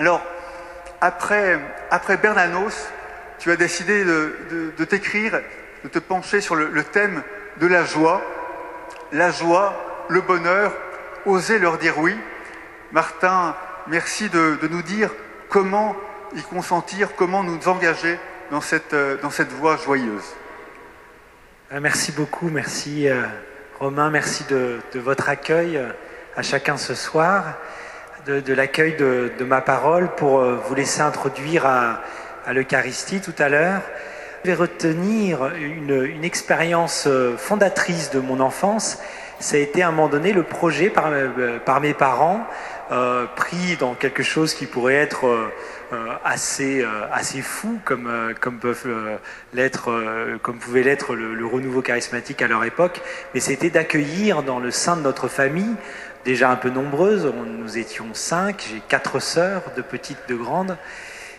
Alors, après, Bernanos, tu as décidé de, t'écrire, de te pencher sur le, thème de la joie. La joie, le bonheur, oser leur dire oui. Martin, merci de, nous dire comment y consentir, comment nous engager dans cette, voie joyeuse. Euh, merci beaucoup, merci euh, Romain, merci de, de, votre accueil euh, à chacun ce soir, de, de l'accueil de, de, ma parole pour vous laisser introduire à, à l'Eucharistie tout à l'heure. Je vais retenir une, une, expérience fondatrice de mon enfance. Ça a été à un moment donné le projet par, par mes parents, euh, pris dans quelque chose qui pourrait être euh, assez, euh, assez fou, comme, euh, comme, peuvent l'être, comme pouvait l'être le, renouveau charismatique à leur époque, mais c'était d'accueillir dans le sein de notre famille, déjà un peu nombreuse, nous étions cinq, j'ai quatre sœurs, de petites, de grandes,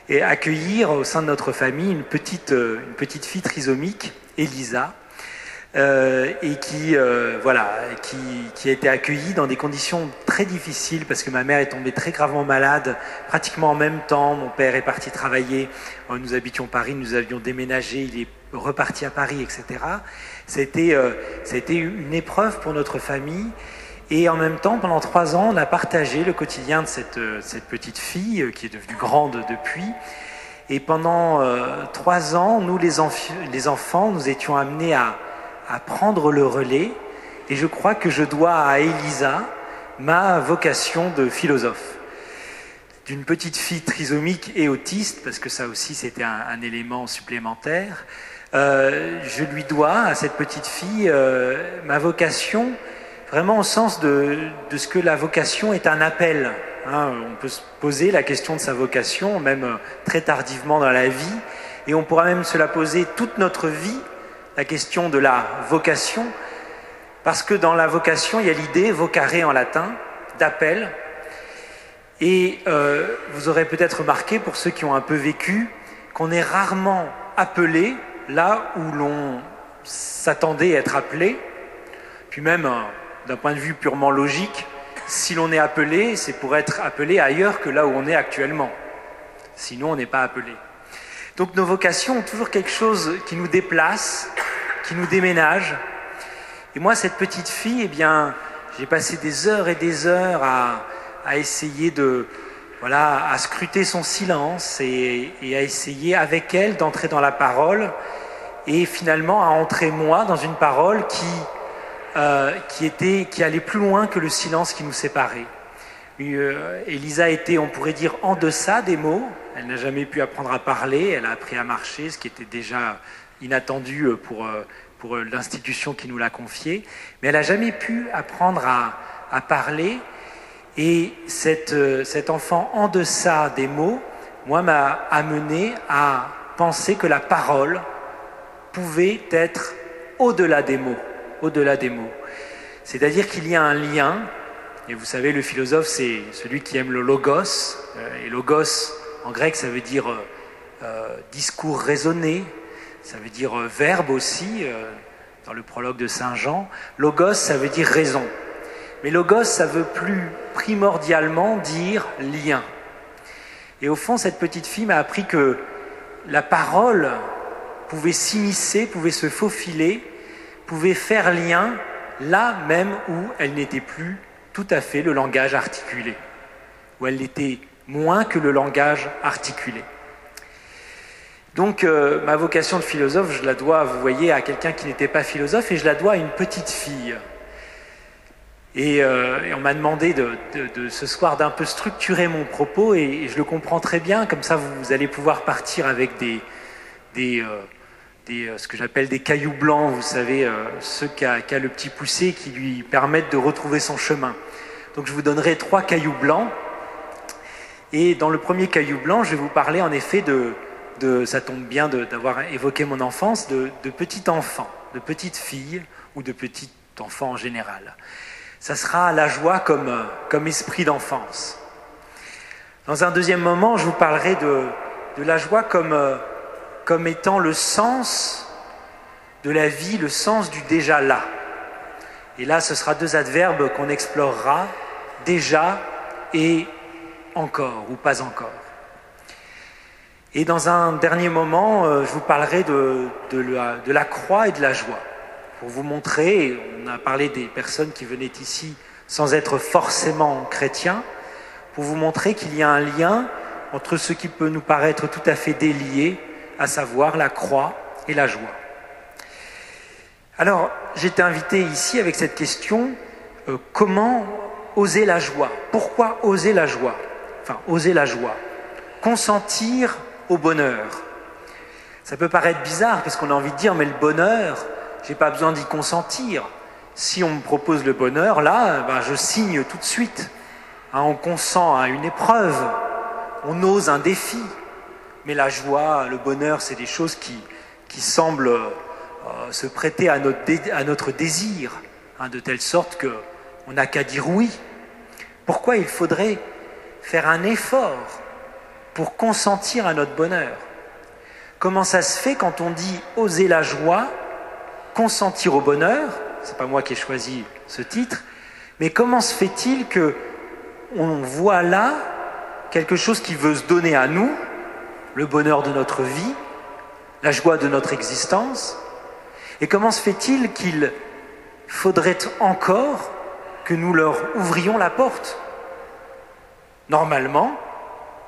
et accueillir au sein de notre famille une petite, une petite fille trisomique, Elisa, euh, et qui, euh, voilà, qui, a été accueillie dans des conditions très difficiles parce que ma mère est tombée très gravement malade pratiquement en même temps. Mon père est parti travailler. Euh, nous habitions Paris, nous avions déménagé, il est reparti à Paris, etc. C'était euh, c'était une épreuve pour notre famille. Et en même temps, pendant trois ans, on a partagé le quotidien de cette, cette petite fille qui est devenue grande depuis. Et pendant euh, trois ans, nous, les, enfants, nous étions amenés à, prendre le relais et je crois que je dois à Elisa ma vocation de philosophe. D'une petite fille trisomique et autiste, parce que ça aussi c'était un, élément supplémentaire, euh, je lui dois à cette petite fille euh, ma vocation, vraiment au sens de, ce que la vocation est un appel. Hein. on peut se poser la question de sa vocation, même euh, très tardivement dans la vie, et on pourra même se la poser toute notre vie la question de la vocation, parce que dans la vocation, il y a l'idée, vocare en latin, d'appel. Et euh, vous aurez peut-être remarqué, pour ceux qui ont un peu vécu, qu'on est rarement appelé là où l'on s'attendait à être appelé. Puis même, euh, d'un point de vue purement logique, si l'on est appelé, c'est pour être appelé ailleurs que là où on est actuellement. Sinon, on n'est pas appelé. Donc nos vocations ont toujours quelque chose qui nous déplace, qui nous déménage. Et moi, cette petite fille, eh bien, j'ai passé des heures et des heures à, essayer de, voilà, à scruter son silence et à essayer avec elle d'entrer dans la parole et finalement à entrer moi dans une parole qui, euh, qui, était, qui allait plus loin que le silence qui nous séparait. Euh, Elisa était, on pourrait dire, en deçà des mots. Elle n'a jamais pu apprendre à parler, elle a appris à marcher, ce qui était déjà inattendu euh, pour, euh, pour l'institution qui nous l'a confié. Mais elle n'a jamais pu apprendre à, à parler. Et cette, cet enfant en deçà des mots, moi, m'a amené à penser que la parole pouvait être au-delà des mots, au-delà des mots. C'est-à-dire qu'il y a un lien et vous savez, le philosophe, c'est celui qui aime le logos. Euh, et logos, en grec, ça veut dire euh, euh, discours raisonné, ça veut dire verbe aussi, dans le prologue de Saint Jean. Logos, ça veut dire raison. Mais logos, ça veut plus primordialement dire lien. Et au fond, cette petite fille m'a appris que la parole pouvait s'immiscer, pouvait se faufiler, pouvait faire lien là même où elle n'était plus tout à fait le langage articulé, où elle était moins que le langage articulé. Donc euh, ma vocation de philosophe, je la dois, vous voyez, à quelqu'un qui n'était pas philosophe, et je la dois à une petite fille. Et, euh, on m'a demandé de, ce soir d'un peu structurer mon propos, et, je le comprends très bien, comme ça vous, allez pouvoir partir avec des, des, euh, ce que j'appelle des cailloux blancs, vous savez, ceux qu'a le petit poussé qui lui permettent de retrouver son chemin. Donc je vous donnerai trois cailloux blancs. Et dans le premier caillou blanc, je vais vous parler en effet de, ça tombe bien d'avoir évoqué mon enfance, de, de petit enfant, de petite fille ou de petit enfant en général. Ça sera la joie comme, comme esprit d'enfance. Dans un deuxième moment, je vous parlerai de, de la joie comme, comme étant le sens de la vie, le sens du déjà là. Et là, ce sera deux adverbes qu'on explorera, déjà et encore ou pas encore. Et dans un dernier moment, euh, je vous parlerai de, de, la, croix et de la joie. Pour vous montrer, on a parlé des personnes qui venaient ici sans être forcément chrétiens, pour vous montrer qu'il y a un lien entre ce qui peut nous paraître tout à fait délié, à savoir la croix et la joie. Alors, j'étais invité ici avec cette question, euh, comment oser la joie? Pourquoi oser la joie? Enfin, oser la joie. Consentir au bonheur. Ça peut paraître bizarre parce qu'on a envie de dire, mais le bonheur, j'ai pas besoin d'y consentir. Si on me propose le bonheur, là, ben, je signe tout de suite. Hein, on consent à une épreuve, on ose un défi. Mais la joie, le bonheur, c'est des choses qui, qui semblent euh, se prêter à notre, désir, hein, de telle sorte qu'on n'a qu'à dire oui. Pourquoi il faudrait faire un effort pour consentir à notre bonheur? Comment ça se fait quand on dit oser la joie, consentir au bonheur? C'est pas moi qui ai choisi ce titre, mais comment se fait-il que on voit là quelque chose qui veut se donner à nous, le bonheur de notre vie, la joie de notre existence Et comment se fait-il qu'il faudrait encore que nous leur ouvrions la porte? Normalement,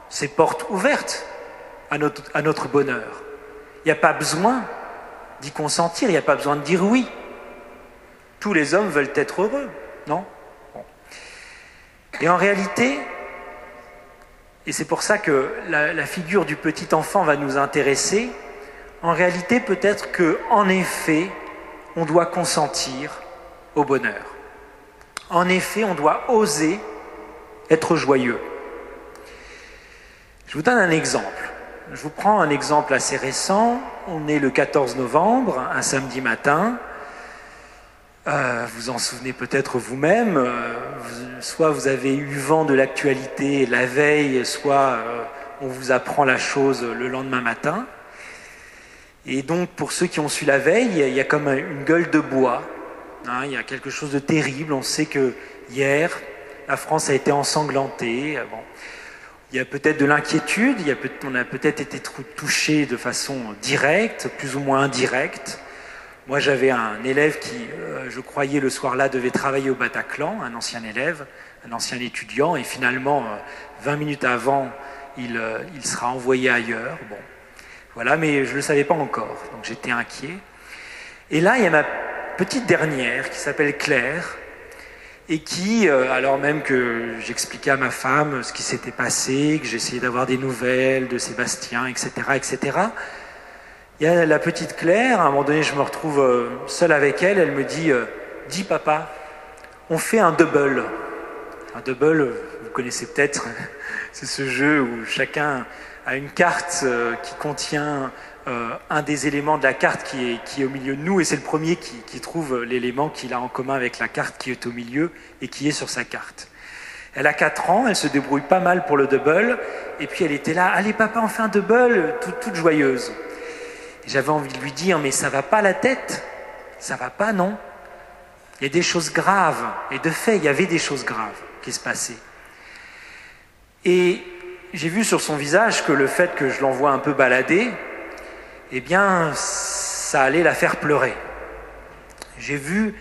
ces portes ouvertes à notre, à notre bonheur. Il n'y a pas besoin d'y consentir, il n'y a pas besoin de dire oui. Tous les hommes veulent être heureux, non? Et en réalité, et c'est pour ça que la, la, figure du petit enfant va nous intéresser, en réalité peut-être que, en effet, on doit consentir au bonheur. En effet, on doit oser être joyeux. Je vous donne un exemple. Je vous prends un exemple assez récent. On est le 14 novembre, un samedi matin. Euh, vous en souvenez peut-être vous-même. Euh, soit vous avez eu vent de l'actualité la veille, soit euh, on vous apprend la chose le lendemain matin. Et donc, pour ceux qui ont su la veille, il y a comme une gueule de bois. Hein, il y a quelque chose de terrible. On sait que hier, la France a été ensanglantée. Il y a peut-être de l'inquiétude, on a peut-être été touché de façon directe, plus ou moins indirecte. Moi, j'avais un élève qui, euh, je croyais, le soir-là, devait travailler au Bataclan, un ancien élève, un ancien étudiant, et finalement, 20 euh, minutes avant, il, euh, il sera envoyé ailleurs. Bon, voilà, mais je ne le savais pas encore, donc j'étais inquiet. Et là, il y a ma petite dernière qui s'appelle Claire, et qui, alors même que j'expliquais à ma femme ce qui s'était passé, que j'essayais d'avoir des nouvelles de Sébastien, etc., etc., il y a la petite Claire, à un moment donné, je me retrouve euh, seul avec elle, elle me dit euh, Dis papa, on fait un double. Un double, vous connaissez peut-être, c'est ce jeu où chacun a une carte qui contient euh, un des éléments de la carte qui est, au milieu de nous, et c'est le premier qui, trouve l'élément qu'il a en commun avec la carte qui est au milieu et qui est sur sa carte. Elle a 4 ans, elle se débrouille pas mal pour le double, et puis elle était là, allez papa, on fait un double, toute joyeuse. J'avais envie de lui dire, mais ça va pas la tête, ça va pas, non Il y a des choses graves, et de fait, il y avait des choses graves qui se passaient. Et j'ai vu sur son visage que le fait que je l'envoie un peu balader, eh bien, ça allait la faire pleurer. J'ai vu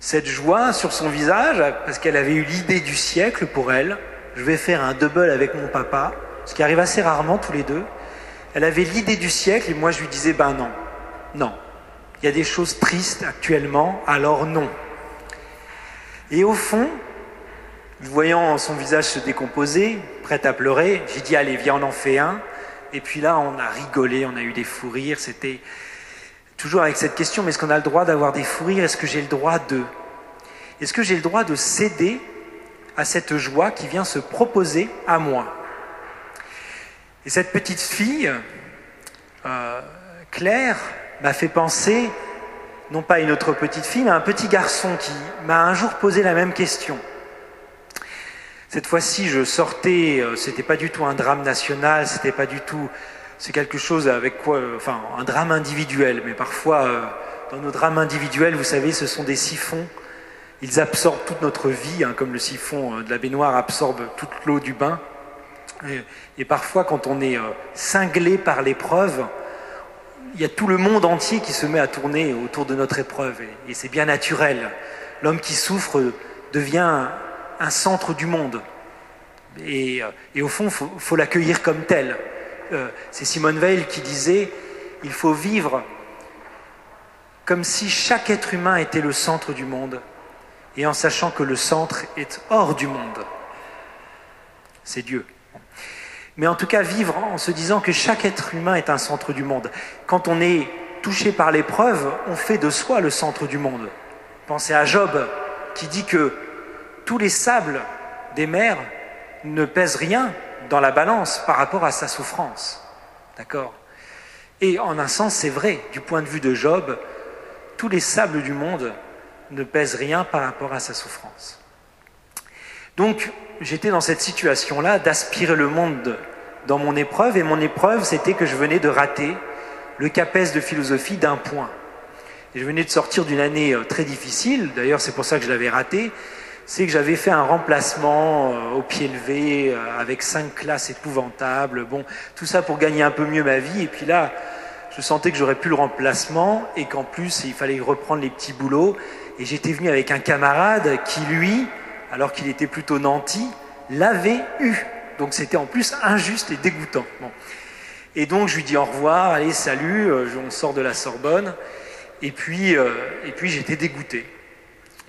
cette joie sur son visage parce qu'elle avait eu l'idée du siècle pour elle. Je vais faire un double avec mon papa, ce qui arrive assez rarement tous les deux. Elle avait l'idée du siècle et moi je lui disais ben non, non. Il y a des choses tristes actuellement, alors non. Et au fond, voyant son visage se décomposer, prête à pleurer, j'ai dit allez, viens, on en fait un. Et puis là, on a rigolé, on a eu des fous rires. C'était toujours avec cette question, mais est-ce qu'on a le droit d'avoir des fous rires? Est-ce que j'ai le droit de? Est-ce que j'ai le droit de céder à cette joie qui vient se proposer à moi? Et cette petite fille, euh, Claire, m'a fait penser, non pas à une autre petite fille, mais à un petit garçon qui m'a un jour posé la même question. Cette fois-ci, je sortais, euh, c'était pas du tout un drame national, c'était pas du tout, c'est quelque chose avec quoi, euh, enfin, un drame individuel. Mais parfois, dans nos drames individuels, vous savez, ce sont des siphons. Ils absorbent toute notre vie, hein, comme le siphon de la baignoire absorbe toute l'eau du bain. Et, parfois, quand on est euh, cinglé par l'épreuve, il y a tout le monde entier qui se met à tourner autour de notre épreuve. Et, c'est bien naturel. L'homme qui souffre devient un, centre du monde. Et, euh, au fond, il faut, l'accueillir comme tel. Euh, c'est Simone Veil qui disait, il faut vivre comme si chaque être humain était le centre du monde, et en sachant que le centre est hors du monde. C'est Dieu. Mais en tout cas, vivre en se disant que chaque être humain est un centre du monde. Quand on est touché par l'épreuve, on fait de soi le centre du monde. Pensez à Job qui dit que tous les sables des mers ne pèsent rien dans la balance par rapport à sa souffrance. D'accord? Et en un sens, c'est vrai. Du point de vue de Job, tous les sables du monde ne pèsent rien par rapport à sa souffrance. Donc, j'étais dans cette situation-là d'aspirer le monde dans mon épreuve, et mon épreuve, c'était que je venais de rater le CAPES de philosophie d'un point. Et je venais de sortir d'une année euh, très difficile, d'ailleurs c'est pour ça que je l'avais raté, c'est que j'avais fait un remplacement euh, au pied levé, euh, avec cinq classes épouvantables, bon, tout ça pour gagner un peu mieux ma vie, et puis là, je sentais que j'aurais plus le remplacement, et qu'en plus, il fallait reprendre les petits boulots, et j'étais venu avec un camarade qui, lui, alors qu'il était plutôt nanti, l'avait eu. Donc c'était en plus injuste et dégoûtant. Et donc je lui dis au revoir, allez, salut, euh, on sort de la Sorbonne. Et puis, euh, puis j'étais dégoûté.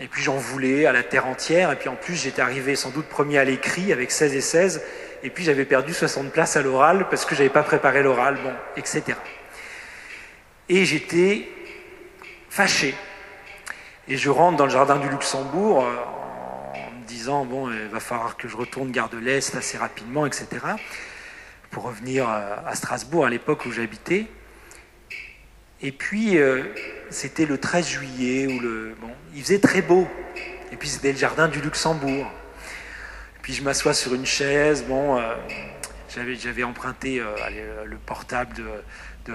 Et puis j'en voulais à la terre entière. Et puis en plus j'étais arrivé sans doute premier à l'écrit avec 16 et 16. Et puis j'avais perdu 60 places à l'oral parce que je n'avais pas préparé l'oral, bon, etc. Et j'étais fâché. Et je rentre dans le jardin du Luxembourg euh, bon, il va falloir que je retourne gare de l'Est assez rapidement, etc. Pour revenir à Strasbourg à l'époque où j'habitais. Et puis euh, c'était le 13 juillet où le bon, il faisait très beau. Et puis c'était le jardin du Luxembourg. Et puis je m'assois sur une chaise. Bon, euh, j'avais emprunté euh, le portable de,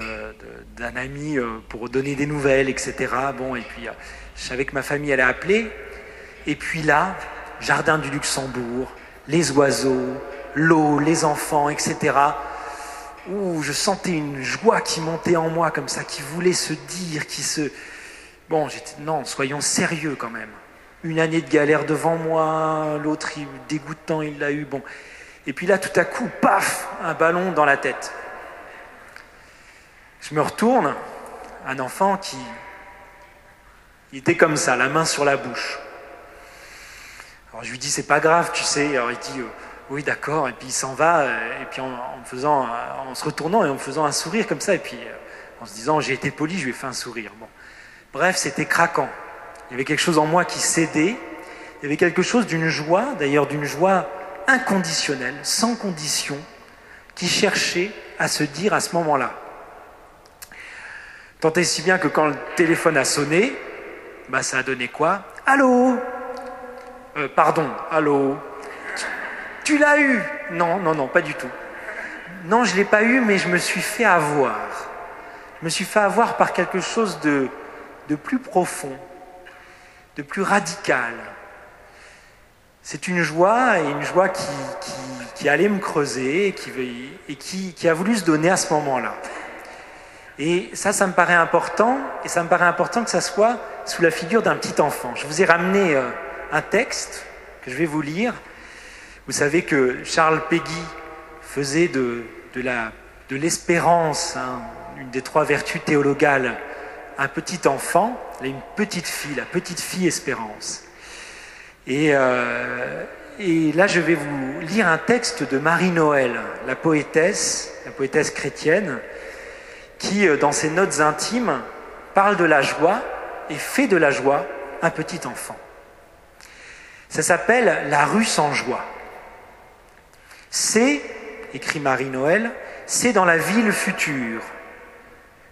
d'un ami pour donner des nouvelles, etc. Bon, et puis je savais que ma famille allait appeler. Et puis là, jardin du Luxembourg, les oiseaux, l'eau, les enfants, etc. Où je sentais une joie qui montait en moi comme ça, qui voulait se dire, qui se... Bon, j'étais... Non, soyons sérieux quand même. Une année de galère devant moi, l'autre, dégoûtant, il l'a eu. Bon. Et puis là, tout à coup, paf, un ballon dans la tête. Je me retourne, un enfant qui il était comme ça, la main sur la bouche. Alors je lui dis c'est pas grave, tu sais. Alors il dit euh, oui d'accord, et puis il s'en va, euh, et puis en, euh, se retournant et en me faisant un sourire comme ça, et puis en se disant j'ai été poli, je lui ai fait un sourire. Bref, c'était craquant. Il y avait quelque chose en moi qui cédait. Il y avait quelque chose d'une joie, d'ailleurs d'une joie inconditionnelle, sans condition, qui cherchait à se dire à ce moment-là. Tant et si bien que quand le téléphone a sonné, bah ça a donné quoi? Allô? Euh, pardon, allô Tu, l'as eu Non, non, non, pas du tout. Non, je ne l'ai pas eu, mais je me suis fait avoir. Je me suis fait avoir par quelque chose de, de plus profond, de plus radical. C'est une joie, et une joie qui, qui, allait me creuser et, qui, et qui, a voulu se donner à ce moment-là. Et ça, ça me paraît important, et ça me paraît important que ça soit sous la figure d'un petit enfant. Je vous ai ramené euh, un texte que je vais vous lire. Vous savez que Charles Péguy faisait de, l'espérance, une des trois vertus théologales, un petit enfant, une petite fille, la petite fille espérance. Et, euh, et là, je vais vous lire un texte de Marie-Noël, la poétesse, la poétesse chrétienne, qui, euh, dans ses notes intimes, parle de la joie et fait de la joie un petit enfant. Ça s'appelle La rue sans joie. C'est, écrit Marie-Noël, c'est dans la ville future,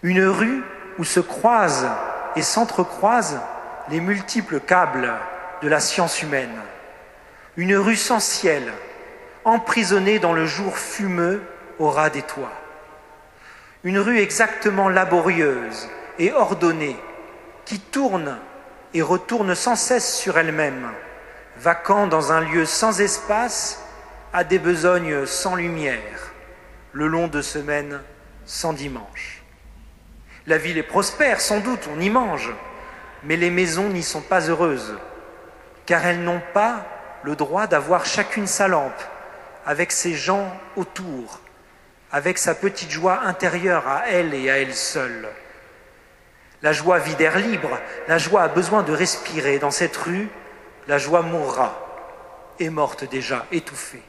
une rue où se croisent et s'entrecroisent les multiples câbles de la science humaine, une rue sans ciel, emprisonnée dans le jour fumeux au ras des toits, une rue exactement laborieuse et ordonnée, qui tourne et retourne sans cesse sur elle-même, vacant dans un lieu sans espace, à des besognes sans lumière, le long de semaines sans dimanche. La ville est prospère, sans doute, on y mange, mais les maisons n'y sont pas heureuses, car elles n'ont pas le droit d'avoir chacune sa lampe, avec ses gens autour, avec sa petite joie intérieure à elle et à elle seule. La joie vit d'air libre, la joie a besoin de respirer. Dans cette rue, la joie mourra, est morte déjà, étouffée.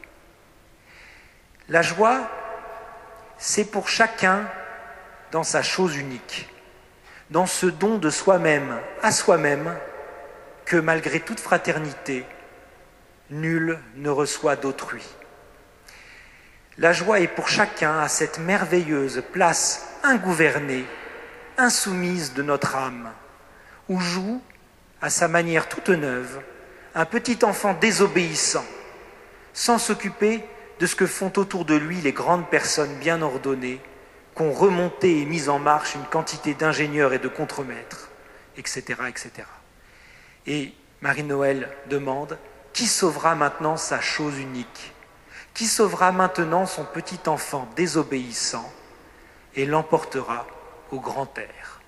La joie, c'est pour chacun dans sa chose unique, dans ce don de soi-même à soi-même que malgré toute fraternité, nul ne reçoit d'autrui. La joie est pour chacun à cette merveilleuse place ingouvernée, insoumise de notre âme, où joue, à sa manière toute neuve, un petit enfant désobéissant, sans s'occuper de ce que font autour de lui les grandes personnes bien ordonnées, qu'ont remonté et mis en marche une quantité d'ingénieurs et de contremaîtres, etc., etc. Et Marie-Noël demande qui sauvera maintenant sa chose unique? Qui sauvera maintenant son petit enfant désobéissant et l'emportera au grand air?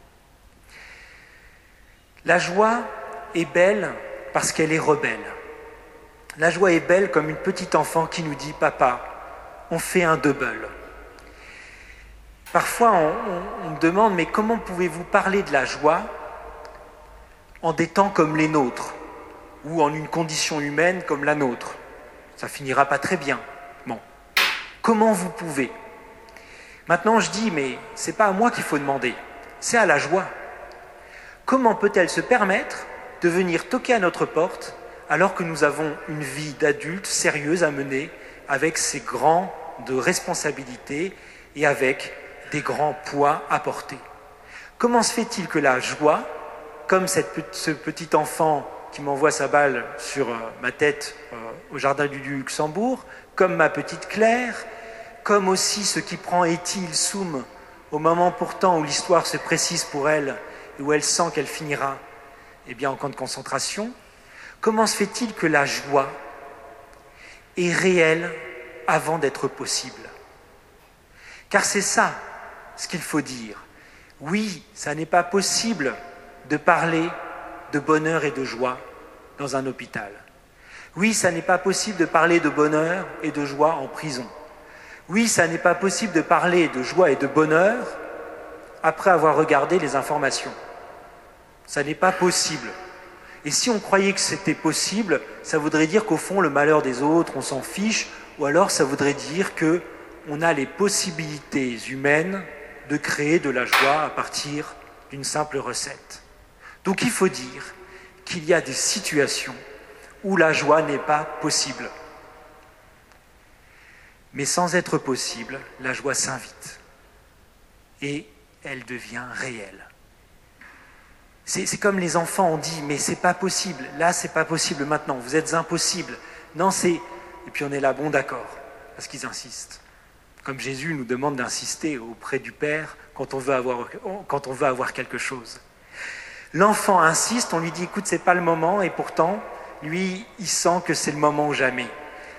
La joie est belle parce qu'elle est rebelle. La joie est belle comme une petite enfant qui nous dit Papa, on fait un double. Parfois, on, me demande Mais comment pouvez-vous parler de la joie en des temps comme les nôtres ou en une condition humaine comme la nôtre? Ça finira pas très bien. Bon. Comment vous pouvez? Maintenant, je dis, mais c'est pas à moi qu'il faut demander, c'est à la joie. Comment peut-elle se permettre de venir toquer à notre porte alors que nous avons une vie d'adulte sérieuse à mener avec ses grands de responsabilités et avec des grands poids à porter. Comment se fait-il que la joie, comme ce petit enfant qui m'envoie sa balle sur euh, ma tête euh, au jardin du Luxembourg, comme ma petite Claire, comme aussi ce qui prend Étile Soum au moment pourtant où l'histoire se précise pour elle et où elle sent qu'elle finira eh bien, en camp de concentration, comment se fait-il que la joie est réelle avant d'être possible? Car c'est ça ce qu'il faut dire. Oui, ça n'est pas possible de parler de bonheur et de joie dans un hôpital. Oui, ça n'est pas possible de parler de bonheur et de joie en prison. Oui, ça n'est pas possible de parler de joie et de bonheur après avoir regardé les informations. Ça n'est pas possible. Et si on croyait que c'était possible, ça voudrait dire qu'au fond, le malheur des autres, on s'en fiche, ou alors ça voudrait dire que on a les possibilités humaines de créer de la joie à partir d'une simple recette. Donc il faut dire qu'il y a des situations où la joie n'est pas possible. Mais sans être possible, la joie s'invite et elle devient réelle. C'est comme les enfants ont dit, mais c'est pas possible, là c'est pas possible maintenant, vous êtes impossible. Non, c'est. Et puis on est là, bon d'accord, parce qu'ils insistent. Comme Jésus nous demande d'insister auprès du Père quand on veut avoir, quand on veut avoir quelque chose. L'enfant insiste, on lui dit écoute, c'est pas le moment, et pourtant, lui, il sent que c'est le moment ou jamais.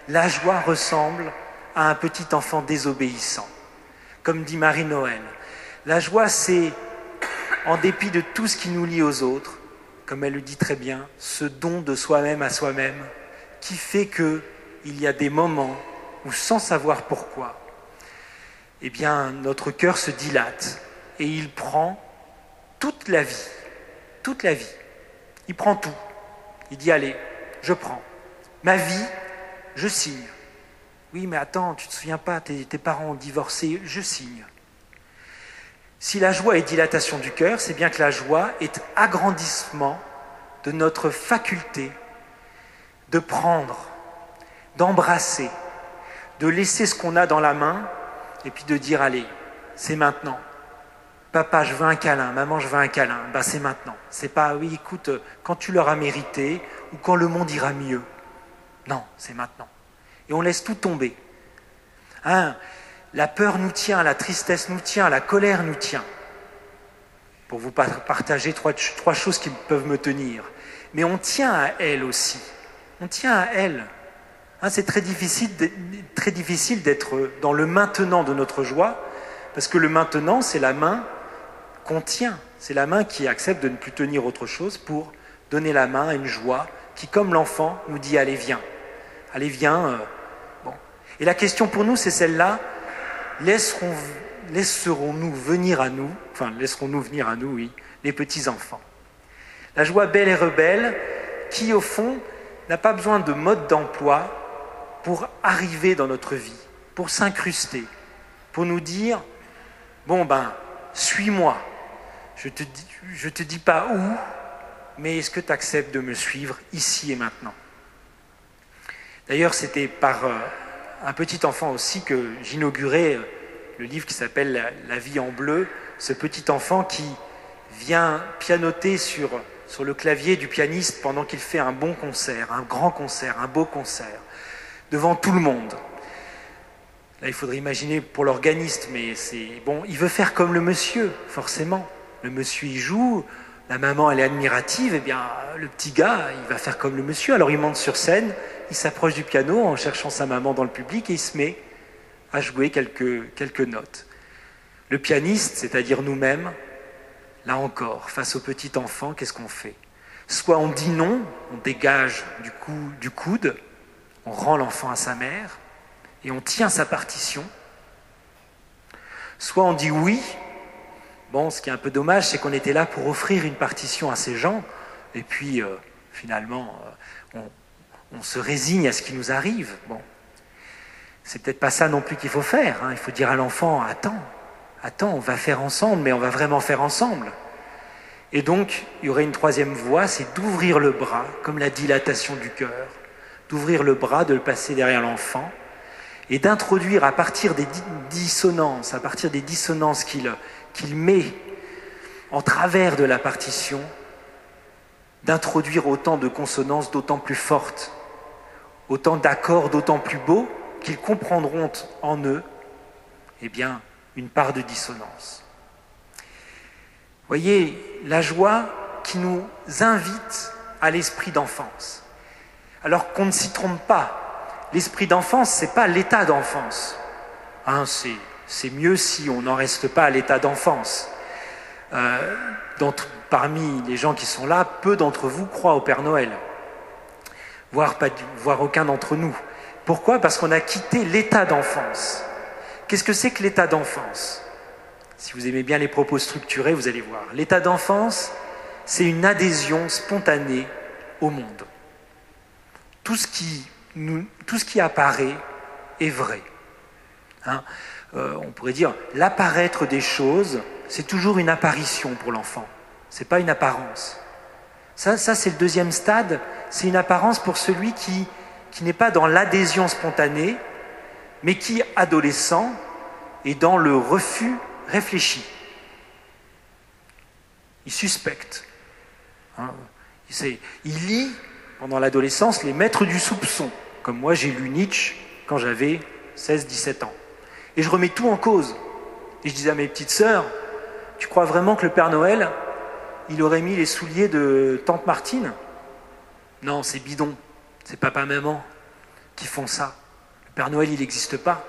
La joie ressemble à un petit enfant désobéissant, comme dit Marie-Noël. La joie, c'est, en dépit de tout ce qui nous lie aux autres, comme elle le dit très bien, ce don de soi-même à soi-même, qui fait que il y a des moments où, sans savoir pourquoi, eh bien, notre cœur se dilate et il prend toute la vie toute la vie. Il prend tout. Il dit, allez, je prends. Ma vie, je signe. Oui, mais attends, tu ne te souviens pas, tes, parents ont divorcé, je signe. Si la joie est dilatation du cœur, c'est bien que la joie est agrandissement de notre faculté de prendre, d'embrasser, de laisser ce qu'on a dans la main et puis de dire allez, c'est maintenant. Papa, je veux un câlin, maman, je veux un câlin. Ben, c'est maintenant. C'est pas, oui, écoute, quand tu l'auras mérité ou quand le monde ira mieux. Non, c'est maintenant. Et on laisse tout tomber. Hein, la peur nous tient, la tristesse nous tient, la colère nous tient. Pour vous partager trois, choses qui peuvent me tenir. Mais on tient à elle aussi. On tient à elle. Hein, c'est très difficile, très difficile d'être dans le maintenant de notre joie, parce que le maintenant, c'est la main qu'on tient, c'est la main qui accepte de ne plus tenir autre chose pour donner la main à une joie qui, comme l'enfant, nous dit allez viens, allez viens. Euh, bon. Et la question pour nous, c'est celle-là laisserons, laisserons-nous venir à nous, enfin laisserons-nous venir à nous, oui, les petits enfants. La joie belle et rebelle, qui au fond n'a pas besoin de mode d'emploi pour arriver dans notre vie, pour s'incruster, pour nous dire, bon ben, suis-moi. Je te, je te dis pas où, mais est-ce que tu acceptes de me suivre ici et maintenant? D'ailleurs, c'était par euh, un petit enfant aussi que j'inaugurais euh, le livre qui s'appelle La vie en bleu, ce petit enfant qui vient pianoter sur, sur le clavier du pianiste pendant qu'il fait un bon concert, un grand concert, un beau concert devant tout le monde. Là, il faudrait imaginer pour l'organiste, mais c'est bon, il veut faire comme le monsieur, forcément. Le monsieur, il joue, la maman, elle est admirative, et eh bien, le petit gars, il va faire comme le monsieur. Alors, il monte sur scène, il s'approche du piano en cherchant sa maman dans le public et il se met à jouer quelques, notes. Le pianiste, c'est-à-dire nous-mêmes, là encore, face au petit enfant, qu'est-ce qu'on fait? Soit on dit non, on dégage du coude, on rend l'enfant à sa mère et on tient sa partition. Soit on dit oui. Bon, ce qui est un peu dommage, c'est qu'on était là pour offrir une partition à ces gens, et puis euh, finalement, euh, on, se résigne à ce qui nous arrive. Bon, c'est peut-être pas ça non plus qu'il faut faire. Hein. Il faut dire à l'enfant attends, attends, on va faire ensemble, mais on va vraiment faire ensemble. Et donc, il y aurait une troisième voie, c'est d'ouvrir le bras, comme la dilatation du cœur, d'ouvrir le bras, de le passer derrière l'enfant, et d'introduire à partir des dissonances, à partir des dissonances qu'il met en travers de la partition, d'introduire autant de consonances d'autant plus fortes, autant d'accords d'autant plus beaux qu'ils comprendront en eux, eh une part de dissonance. Voyez, la joie qui nous invite à l'esprit d'enfance alors qu'on ne s'y trompe pas. L'esprit d'enfance, ce n'est pas l'état d'enfance. Hein, c'est mieux si on n'en reste pas à l'état d'enfance. Euh, parmi les gens qui sont là, peu d'entre vous croient au Père Noël, voire, pas, aucun d'entre nous. Pourquoi? Parce qu'on a quitté l'état d'enfance. Qu'est-ce que c'est que l'état d'enfance? Si vous aimez bien les propos structurés, vous allez voir. L'état d'enfance, c'est une adhésion spontanée au monde tout ce qui, nous, tout ce qui apparaît est vrai. Hein. Euh, on pourrait dire l'apparaître des choses, c'est toujours une apparition pour l'enfant. C'est pas une apparence. Ça, ça c'est le deuxième stade. C'est une apparence pour celui qui, n'est pas dans l'adhésion spontanée, mais qui, adolescent, est dans le refus réfléchi. Il suspecte. Hein. Il, il lit pendant l'adolescence les maîtres du soupçon, comme moi j'ai lu Nietzsche quand j'avais 16-17 ans. Et je remets tout en cause. Et je disais à mes petites sœurs, tu crois vraiment que le Père Noël, il aurait mis les souliers de Tante Martine? Non, c'est bidon. C'est papa-maman qui font ça. Le Père Noël, il n'existe pas.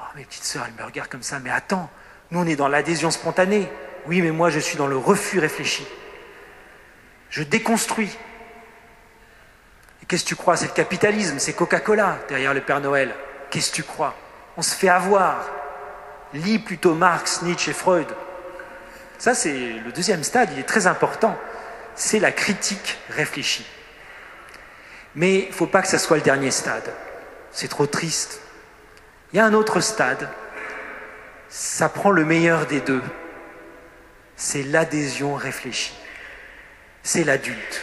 Oh, mes petites sœurs, elles me regardent comme ça. Mais attends, nous, on est dans l'adhésion spontanée. Oui, mais moi, je suis dans le refus réfléchi. Je déconstruis. Qu'est-ce que tu crois? C'est le capitalisme, c'est Coca-Cola derrière le Père Noël. Qu'est-ce que tu crois? On se fait avoir. Lis plutôt Marx, Nietzsche et Freud. Ça, c'est le deuxième stade, il est très important. C'est la critique réfléchie. Mais il ne faut pas que ça soit le dernier stade. C'est trop triste. Il y a un autre stade. Ça prend le meilleur des deux. C'est l'adhésion réfléchie. C'est l'adulte.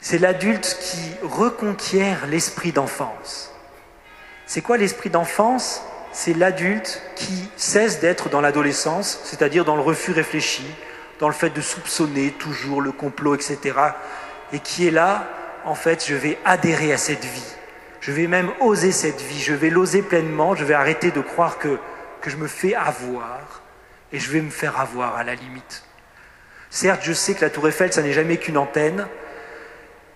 C'est l'adulte qui reconquiert l'esprit d'enfance. C'est quoi l'esprit d'enfance? C'est l'adulte qui cesse d'être dans l'adolescence, c'est-à-dire dans le refus réfléchi, dans le fait de soupçonner toujours le complot, etc. Et qui est là, en fait, je vais adhérer à cette vie. Je vais même oser cette vie, je vais l'oser pleinement, je vais arrêter de croire que, je me fais avoir, et je vais me faire avoir à la limite. Certes, je sais que la tour Eiffel, ça n'est jamais qu'une antenne,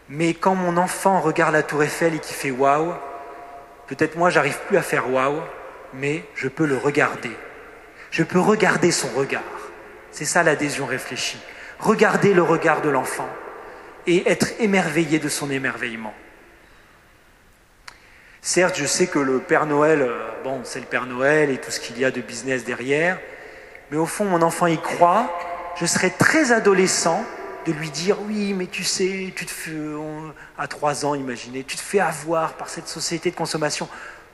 Mais quand mon enfant regarde la tour Eiffel et qui fait waouh, peut-être moi j'arrive plus à faire waouh, mais je peux le regarder. Je peux regarder son regard. C'est ça l'adhésion réfléchie. Regarder le regard de l'enfant et être émerveillé de son émerveillement. Certes, je sais que le Père Noël, euh, bon, c'est le Père Noël et tout ce qu'il y a de business derrière, mais au fond, mon enfant y croit. Je serais très adolescent de lui dire oui, mais tu sais, tu te fais, à trois ans, imaginez, tu te fais avoir par cette société de consommation.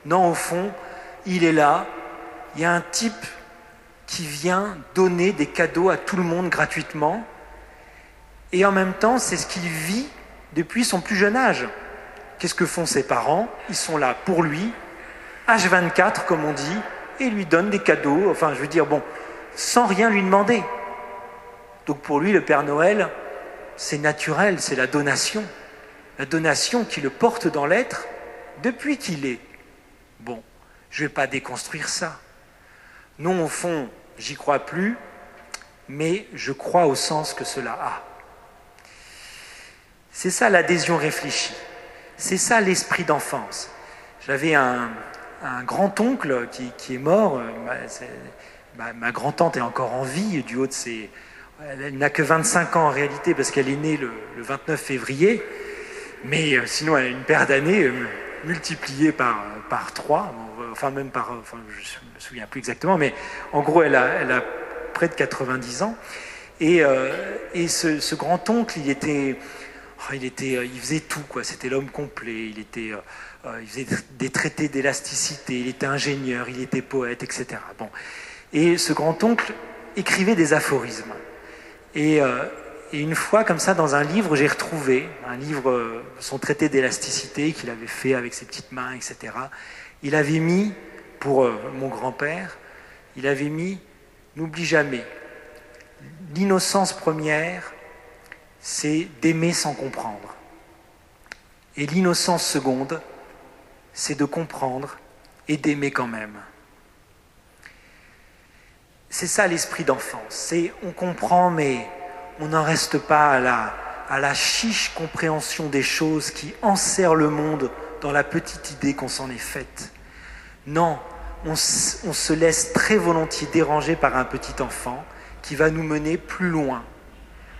Non, au fond, il est là. Il y a un type qui vient donner des cadeaux à tout le monde gratuitement. Et en même temps, c'est ce qu'il vit depuis son plus jeune âge. Qu'est-ce que font ses parents? Ils sont là pour lui, H24 comme on dit, et lui donnent des cadeaux, enfin je veux dire, bon, sans rien lui demander. Donc pour lui, le Père Noël, c'est naturel, c'est la donation. La donation qui le porte dans l'être depuis qu'il est. Bon, je ne vais pas déconstruire ça. Non, au fond, j'y crois plus, mais je crois au sens que cela a. C'est ça l'adhésion réfléchie. C'est ça l'esprit d'enfance. J'avais un, grand-oncle qui, est mort. Ma, ma grand-tante est encore en vie du haut de ses, elle n'a que 25 ans en réalité parce qu'elle est née le, 29 février, mais euh, sinon elle a une paire d'années euh, multipliée par, par 3, enfin même par, je ne me souviens plus exactement, mais en gros elle a, près de 90 ans. Et, euh, ce, grand-oncle, il était, il était, il faisait tout, quoi. C'était l'homme complet. Il était, il faisait des traités d'élasticité. Il était ingénieur, il était poète, etc. Bon. Et ce grand-oncle écrivait des aphorismes. Euh, et, une fois, comme ça, dans un livre, j'ai retrouvé un livre, euh, son traité d'élasticité qu'il avait fait avec ses petites mains, etc. Il avait mis, pour euh, mon grand-père, il avait mis N'oublie jamais, l'innocence première, c'est d'aimer sans comprendre. Et l'innocence seconde, c'est de comprendre et d'aimer quand même. C'est ça l'esprit d'enfance. C'est on comprend, mais on n'en reste pas à la, chiche compréhension des choses qui enserrent le monde dans la petite idée qu'on s'en est faite. Non, on, on, se laisse très volontiers déranger par un petit enfant qui va nous mener plus loin.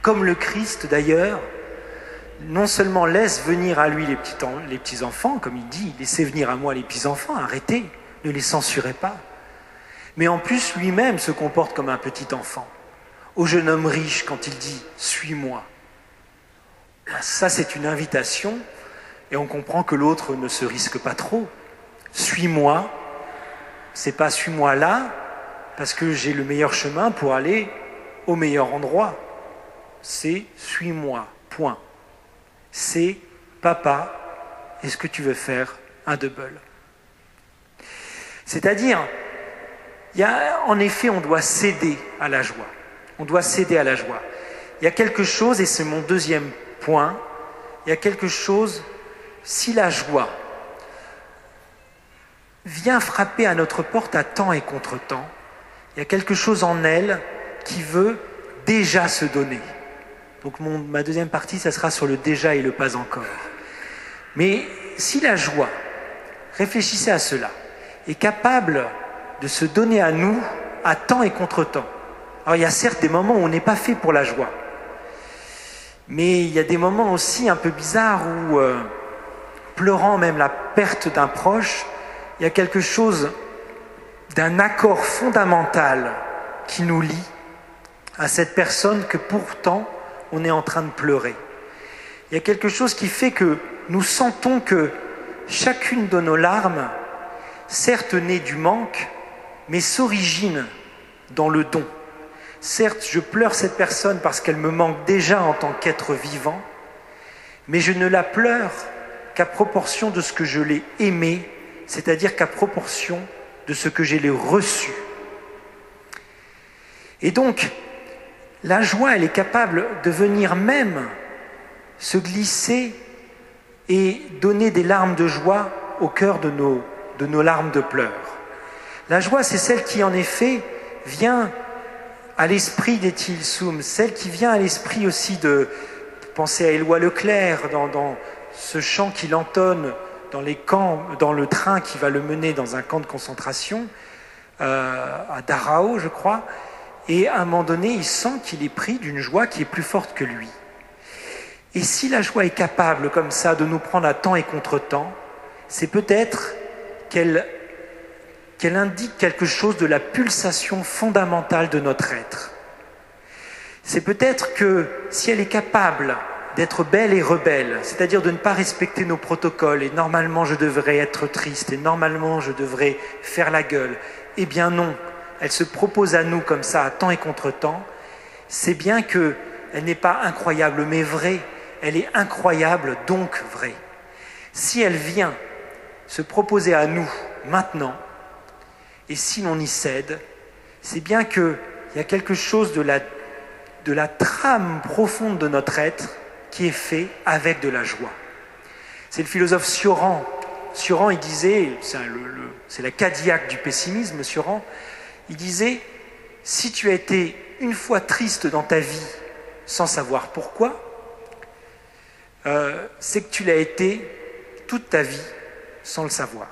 Comme le Christ d'ailleurs, non seulement laisse venir à lui les petits, enfants, comme il dit, laissez venir à moi les petits enfants, arrêtez, ne les censurez pas mais en plus lui-même se comporte comme un petit enfant. Au jeune homme riche, quand il dit ⁇ Suis-moi ben, Ça, c'est une invitation, et on comprend que l'autre ne se risque pas trop. Suis-moi, c'est pas suis-moi là, parce que j'ai le meilleur chemin pour aller au meilleur endroit. C'est suis-moi, point. C'est papa, est-ce que tu veux faire un double? C'est-à-dire, en effet, on doit céder à la joie. On doit céder à la joie. Il y a quelque chose, et c'est mon deuxième point, il y a quelque chose, si la joie vient frapper à notre porte à temps et contre temps, il y a quelque chose en elle qui veut déjà se donner. Donc ma deuxième partie, ça sera sur le déjà et le pas encore. Mais si la joie, réfléchissez à cela, est capable de se donner à nous à temps et contre-temps. Alors il y a certes des moments où on n'est pas fait pour la joie, mais il y a des moments aussi un peu bizarres où, euh, pleurant même la perte d'un proche, il y a quelque chose d'un accord fondamental qui nous lie à cette personne que pourtant on est en train de pleurer. Il y a quelque chose qui fait que nous sentons que chacune de nos larmes, certes nées du manque, mais s'origine dans le don. Certes, je pleure cette personne parce qu'elle me manque déjà en tant qu'être vivant, mais je ne la pleure qu'à proportion de ce que je l'ai aimé, c'est-à-dire qu'à proportion de ce que j'ai reçu. Et donc, la joie, elle est capable de venir même se glisser et donner des larmes de joie au cœur de nos, larmes de pleurs. La joie, c'est celle qui, en effet, vient à l'esprit d'Etil Soum, celle qui vient à l'esprit aussi de, pensez à Éloi Leclerc dans, ce chant qu'il entonne dans les camps, dans le train qui va le mener dans un camp de concentration euh, à Darao, je crois. Et à un moment donné, il sent qu'il est pris d'une joie qui est plus forte que lui. Et si la joie est capable comme ça de nous prendre à temps et contre-temps, c'est peut-être qu'elle qu'elle indique quelque chose de la pulsation fondamentale de notre être. C'est peut-être que si elle est capable d'être belle et rebelle, c'est-à-dire de ne pas respecter nos protocoles, et normalement je devrais être triste, et normalement je devrais faire la gueule, eh bien non, elle se propose à nous comme ça, à temps et contre-temps, c'est bien qu'elle n'est pas incroyable mais vraie, elle est incroyable donc vraie. Si elle vient se proposer à nous maintenant, et si l'on y cède, c'est bien qu'il y a quelque chose de la, de la trame profonde de notre être qui est fait avec de la joie. C'est le philosophe Sioran. Sioran, il disait, c'est la Cadillac du pessimisme, Sioran, il disait, si tu as été une fois triste dans ta vie sans savoir pourquoi, euh, c'est que tu l'as été toute ta vie sans le savoir.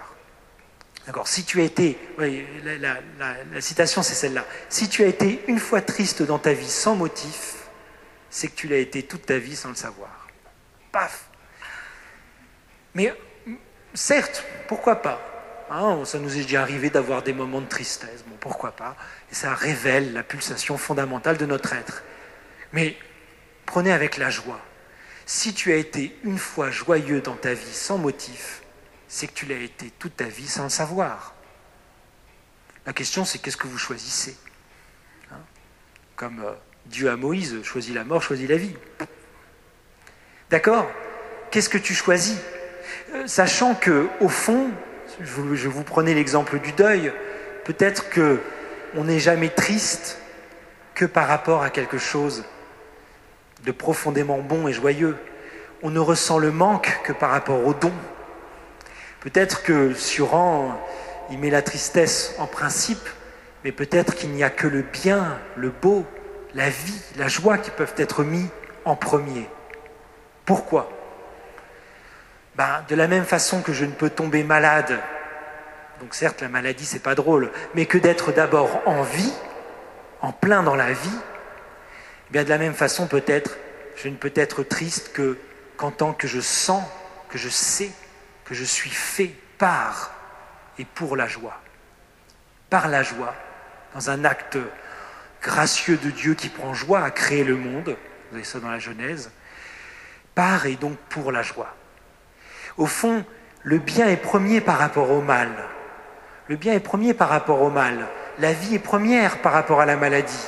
D'accord Si tu as été, la, citation c'est celle-là, si tu as été une fois triste dans ta vie sans motif, c'est que tu l'as été toute ta vie sans le savoir. Paf Mais certes, pourquoi pas? Hein, Ça nous est déjà arrivé d'avoir des moments de tristesse, bon, pourquoi pas Et ça révèle la pulsation fondamentale de notre être. Mais prenez avec la joie. Si tu as été une fois joyeux dans ta vie sans motif, c'est que tu l'as été toute ta vie sans le savoir. La question, c'est qu'est-ce que vous choisissez hein? Comme euh, Dieu à Moïse, choisit la mort, choisit la vie. D'accord? Qu'est-ce que tu choisis? Euh, Sachant que, au fond, je vous prenais l'exemple du deuil, peut-être que on n'est jamais triste que par rapport à quelque chose de profondément bon et joyeux. On ne ressent le manque que par rapport au don. Peut-être que Suran, il met la tristesse en principe, mais peut-être qu'il n'y a que le bien, le beau, la vie, la joie qui peuvent être mis en premier. Pourquoi? Ben, De la même façon que je ne peux tomber malade, donc certes la maladie c'est pas drôle, mais que d'être d'abord en vie, en plein dans la vie, eh bien de la même façon peut-être je ne peux être triste que qu'en tant que je sens, que je sais que je suis fait par et pour la joie. Par la joie, dans un acte gracieux de Dieu qui prend joie à créer le monde, vous avez ça dans la Genèse, par et donc pour la joie. Au fond, le bien est premier par rapport au mal. Le bien est premier par rapport au mal. La vie est première par rapport à la maladie.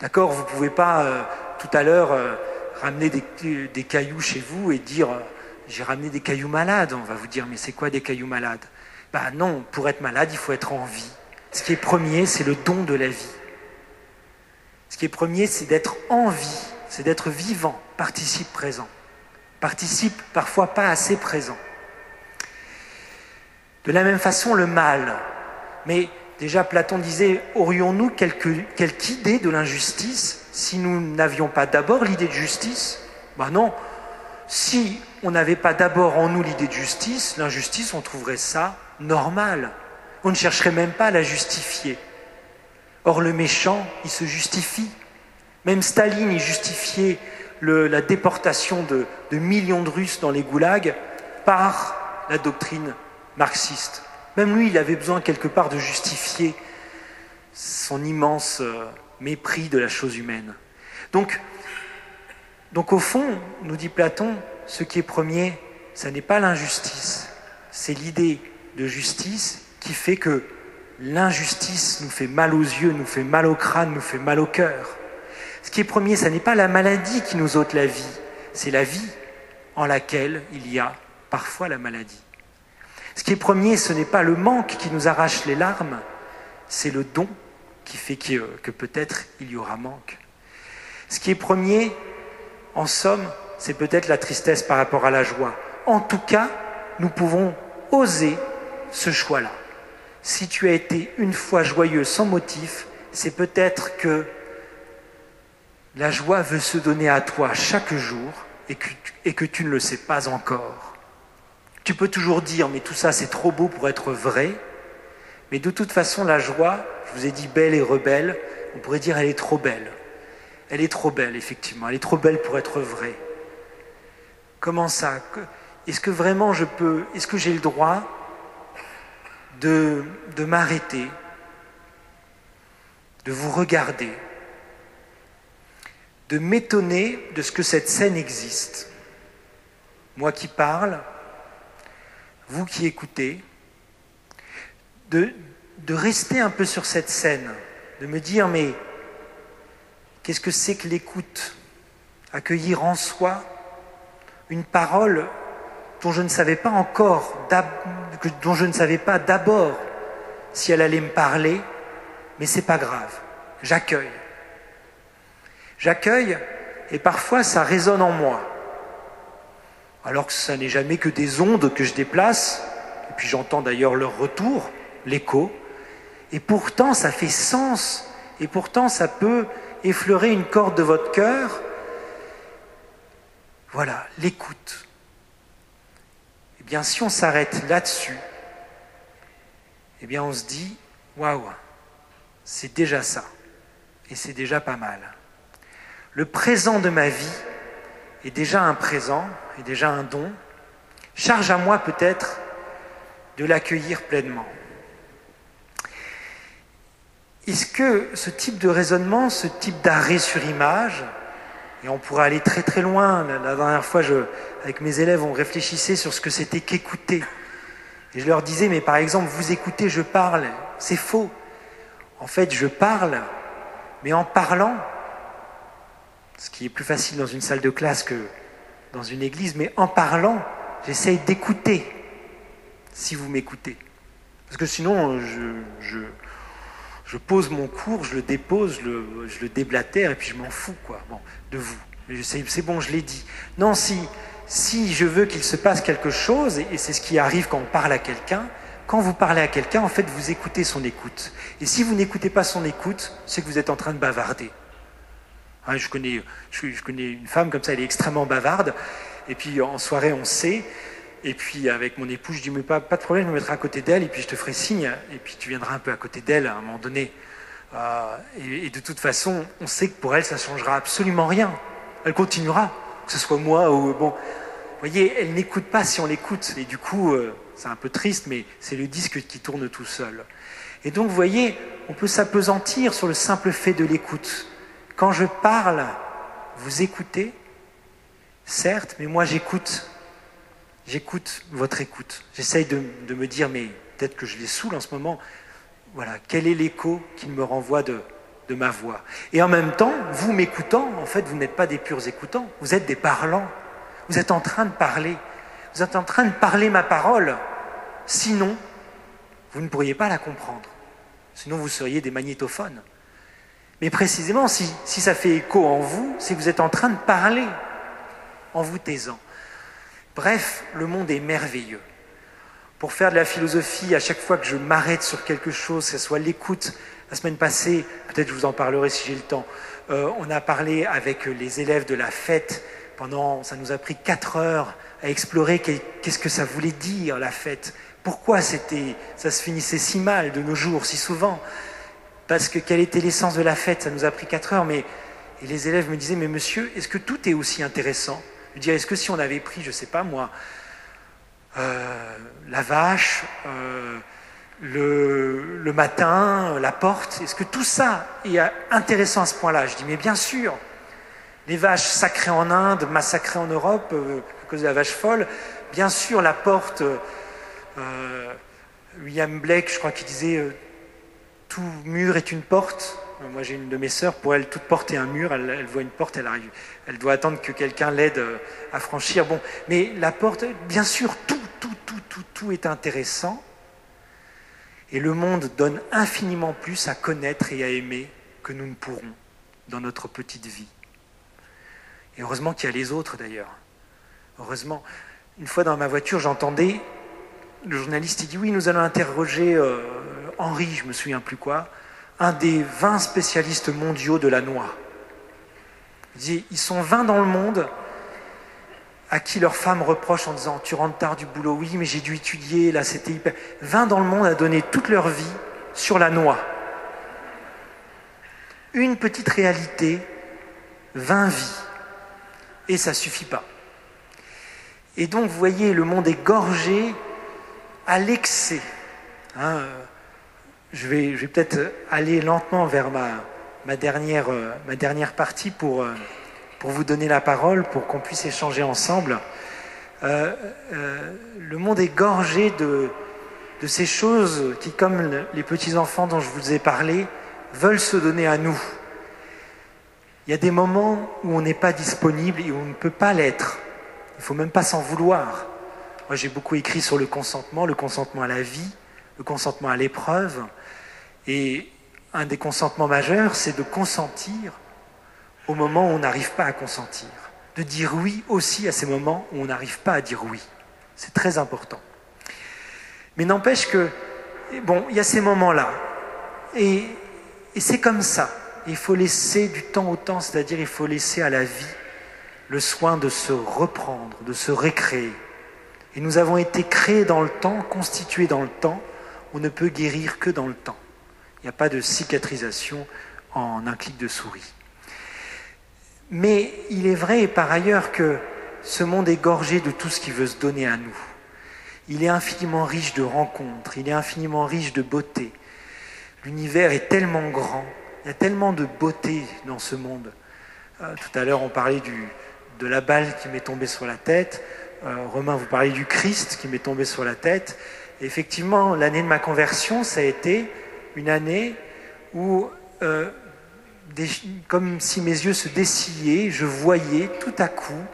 D'accord Vous ne pouvez pas, euh, tout à l'heure, euh, ramener des, des, cailloux chez vous et dire j'ai ramené des cailloux malades. On va vous dire, mais c'est quoi des cailloux malades? Ben non, pour être malade, il faut être en vie. Ce qui est premier, c'est le don de la vie. Ce qui est premier, c'est d'être en vie, c'est d'être vivant, participe présent. Participe parfois pas assez présent. De la même façon, le mal. Mais déjà, Platon disait, aurions-nous quelque, idée de l'injustice si nous n'avions pas d'abord l'idée de justice? Ben non, si on n'avait pas d'abord en nous l'idée de justice, l'injustice, on trouverait ça normal. On ne chercherait même pas à la justifier. Or, le méchant, il se justifie. Même Staline, il justifiait la déportation de, millions de Russes dans les goulags par la doctrine marxiste. Même lui, il avait besoin quelque part de justifier son immense euh, mépris de la chose humaine. Donc, donc au fond, nous dit Platon, ce qui est premier, ce n'est pas l'injustice, c'est l'idée de justice qui fait que l'injustice nous fait mal aux yeux, nous fait mal au crâne, nous fait mal au cœur. Ce qui est premier, ce n'est pas la maladie qui nous ôte la vie, c'est la vie en laquelle il y a parfois la maladie. Ce qui est premier, ce n'est pas le manque qui nous arrache les larmes, c'est le don qui fait que, que peut-être il y aura manque. Ce qui est premier, en somme, c'est peut-être la tristesse par rapport à la joie. En tout cas, nous pouvons oser ce choix-là. Si tu as été une fois joyeux sans motif, c'est peut-être que La joie veut se donner à toi chaque jour et que, tu ne le sais pas encore. Tu peux toujours dire, mais tout ça c'est trop beau pour être vrai, mais de toute façon la joie, je vous ai dit belle et rebelle, on pourrait dire elle est trop belle. Elle est trop belle, effectivement, elle est trop belle pour être vraie. Comment ça? Est-ce que vraiment je peux, est-ce que j'ai le droit de m'arrêter, de vous regarder, de m'étonner de ce que cette scène existe. Moi qui parle, vous qui écoutez, de, rester un peu sur cette scène, de me dire mais qu'est-ce que c'est que l'écoute Accueillir en soi une parole dont je ne savais pas encore, dont je ne savais pas d'abord si elle allait me parler, mais c'est pas grave, j'accueille. J'accueille et parfois ça résonne en moi. Alors que ça n'est jamais que des ondes que je déplace, et puis j'entends d'ailleurs leur retour, l'écho, et pourtant ça fait sens, et pourtant ça peut effleurer une corde de votre cœur. Voilà, l'écoute. Eh bien, si on s'arrête là-dessus, eh bien, on se dit, waouh, c'est déjà ça, et c'est déjà pas mal. Le présent de ma vie est déjà un présent, est déjà un don. Charge à moi peut-être de l'accueillir pleinement. Est-ce que ce type de raisonnement, ce type d'arrêt sur image, et on pourrait aller très très loin, la dernière fois, je, avec mes élèves, on réfléchissait sur ce que c'était qu'écouter. Et je leur disais, mais par exemple, vous écoutez, je parle, c'est faux. En fait, je parle, mais en parlant, ce qui est plus facile dans une salle de classe que dans une église, mais en parlant, j'essaye d'écouter, si vous m'écoutez. Parce que sinon, je, pose mon cours, je le dépose, je le, je le déblatère, et puis je m'en fous, quoi, bon, de vous. C'est bon, je l'ai dit. Non, si, si je veux qu'il se passe quelque chose, et c'est ce qui arrive quand on parle à quelqu'un, quand vous parlez à quelqu'un, en fait, vous écoutez son écoute. Et si vous n'écoutez pas son écoute, c'est que vous êtes en train de bavarder. Hein, je, connais, une femme comme ça, elle est extrêmement bavarde. Et puis en soirée, on sait. Et puis avec mon époux, je dis mais pas, pas de problème, je me mettrai à côté d'elle et puis je te ferai signe. Et puis tu viendras un peu à côté d'elle à un moment donné. Euh, et, de toute façon, on sait que pour elle, ça ne changera absolument rien. Elle continuera, que ce soit moi ou bon. Vous voyez, elle n'écoute pas si on l'écoute. Et du coup, euh, c'est un peu triste, mais c'est le disque qui tourne tout seul. Et donc, vous voyez, on peut s'apesantir sur le simple fait de l'écoute. Quand je parle, vous écoutez, certes, mais moi j'écoute. J'écoute votre écoute. J'essaye de, me dire, mais peut-être que je les saoule en ce moment. Voilà, quel est l'écho qui me renvoie de, de ma voix? Et en même temps, vous m'écoutant, en fait, vous n'êtes pas des purs écoutants, vous êtes des parlants. Vous êtes en train de parler. Vous êtes en train de parler ma parole. Sinon, vous ne pourriez pas la comprendre. Sinon, vous seriez des magnétophones. Mais précisément, si, ça fait écho en vous, c'est que vous êtes en train de parler en vous taisant. Bref, le monde est merveilleux. Pour faire de la philosophie, à chaque fois que je m'arrête sur quelque chose, que ce soit l'écoute, la semaine passée, peut-être je vous en parlerai si j'ai le temps, euh, on a parlé avec les élèves de la fête pendant, ça nous a pris quatre heures à explorer qu'est-ce que ça voulait dire la fête. Pourquoi c'était, ça se finissait si mal de nos jours, si souvent? Parce que quelle était l'essence de la fête? Ça nous a pris quatre heures, mais et les élèves me disaient, mais monsieur, est-ce que tout est aussi intéressant? Je disais, est-ce que si on avait pris, je ne sais pas moi, euh, la vache, euh, le, le, matin, la porte, est-ce que tout ça est intéressant à ce point-là? Je dis, mais bien sûr, les vaches sacrées en Inde, massacrées en Europe euh, à cause de la vache folle, bien sûr, la porte, William Blake, je crois qu'il disait tout mur est une porte. Moi, j'ai une de mes sœurs, pour elle, toute porte est un mur. Elle, voit une porte, elle arrive. Elle doit attendre que quelqu'un l'aide euh, à franchir. Bon, mais la porte, bien sûr, tout, tout, tout, tout, tout est intéressant. Et le monde donne infiniment plus à connaître et à aimer que nous ne pourrons dans notre petite vie. Et heureusement qu'il y a les autres d'ailleurs. Heureusement. Une fois dans ma voiture, j'entendais le journaliste, il dit oui, nous allons interroger euh, Henri, je me souviens plus quoi, un des 20 spécialistes mondiaux de la noix. Il dit, ils sont 20 dans le monde à qui leurs femmes reprochent en disant Tu rentres tard du boulot, oui, mais j'ai dû étudier, là c'était hyper. 20 dans le monde à donner toute leur vie sur la noix. Une petite réalité, 20 vies. Et ça ne suffit pas. Et donc, vous voyez, le monde est gorgé à l'excès. Hein, je vais, peut-être aller lentement vers ma, ma, dernière, partie pour pour vous donner la parole, pour qu'on puisse échanger ensemble. Euh, euh, le monde est gorgé de, de ces choses qui, comme les petits-enfants dont je vous ai parlé, veulent se donner à nous. Il y a des moments où on n'est pas disponible et où on ne peut pas l'être. Il ne faut même pas s'en vouloir. Moi, j'ai beaucoup écrit sur le consentement, le consentement à la vie, le consentement à l'épreuve. Et un des consentements majeurs, c'est de consentir au moment où on n'arrive pas à consentir, de dire oui aussi à ces moments où on n'arrive pas à dire oui. C'est très important. Mais n'empêche que, bon, il y a ces moments-là. Et, c'est comme ça. Il faut laisser du temps au temps, c'est-à-dire il faut laisser à la vie le soin de se reprendre, de se récréer. Et nous avons été créés dans le temps, constitués dans le temps. On ne peut guérir que dans le temps. Il n'y a pas de cicatrisation en un clic de souris. Mais il est vrai par ailleurs que ce monde est gorgé de tout ce qui veut se donner à nous. Il est infiniment riche de rencontres, il est infiniment riche de beauté. L'univers est tellement grand, il y a tellement de beauté dans ce monde. Euh, tout à l'heure, on parlait de la balle qui m'est tombée sur la tête. Euh, Romain, vous parlez du Christ qui m'est tombé sur la tête. effectivement, l'année de ma conversion, ça a été une année où euh, comme si mes yeux se dessillaient, je voyais tout à coup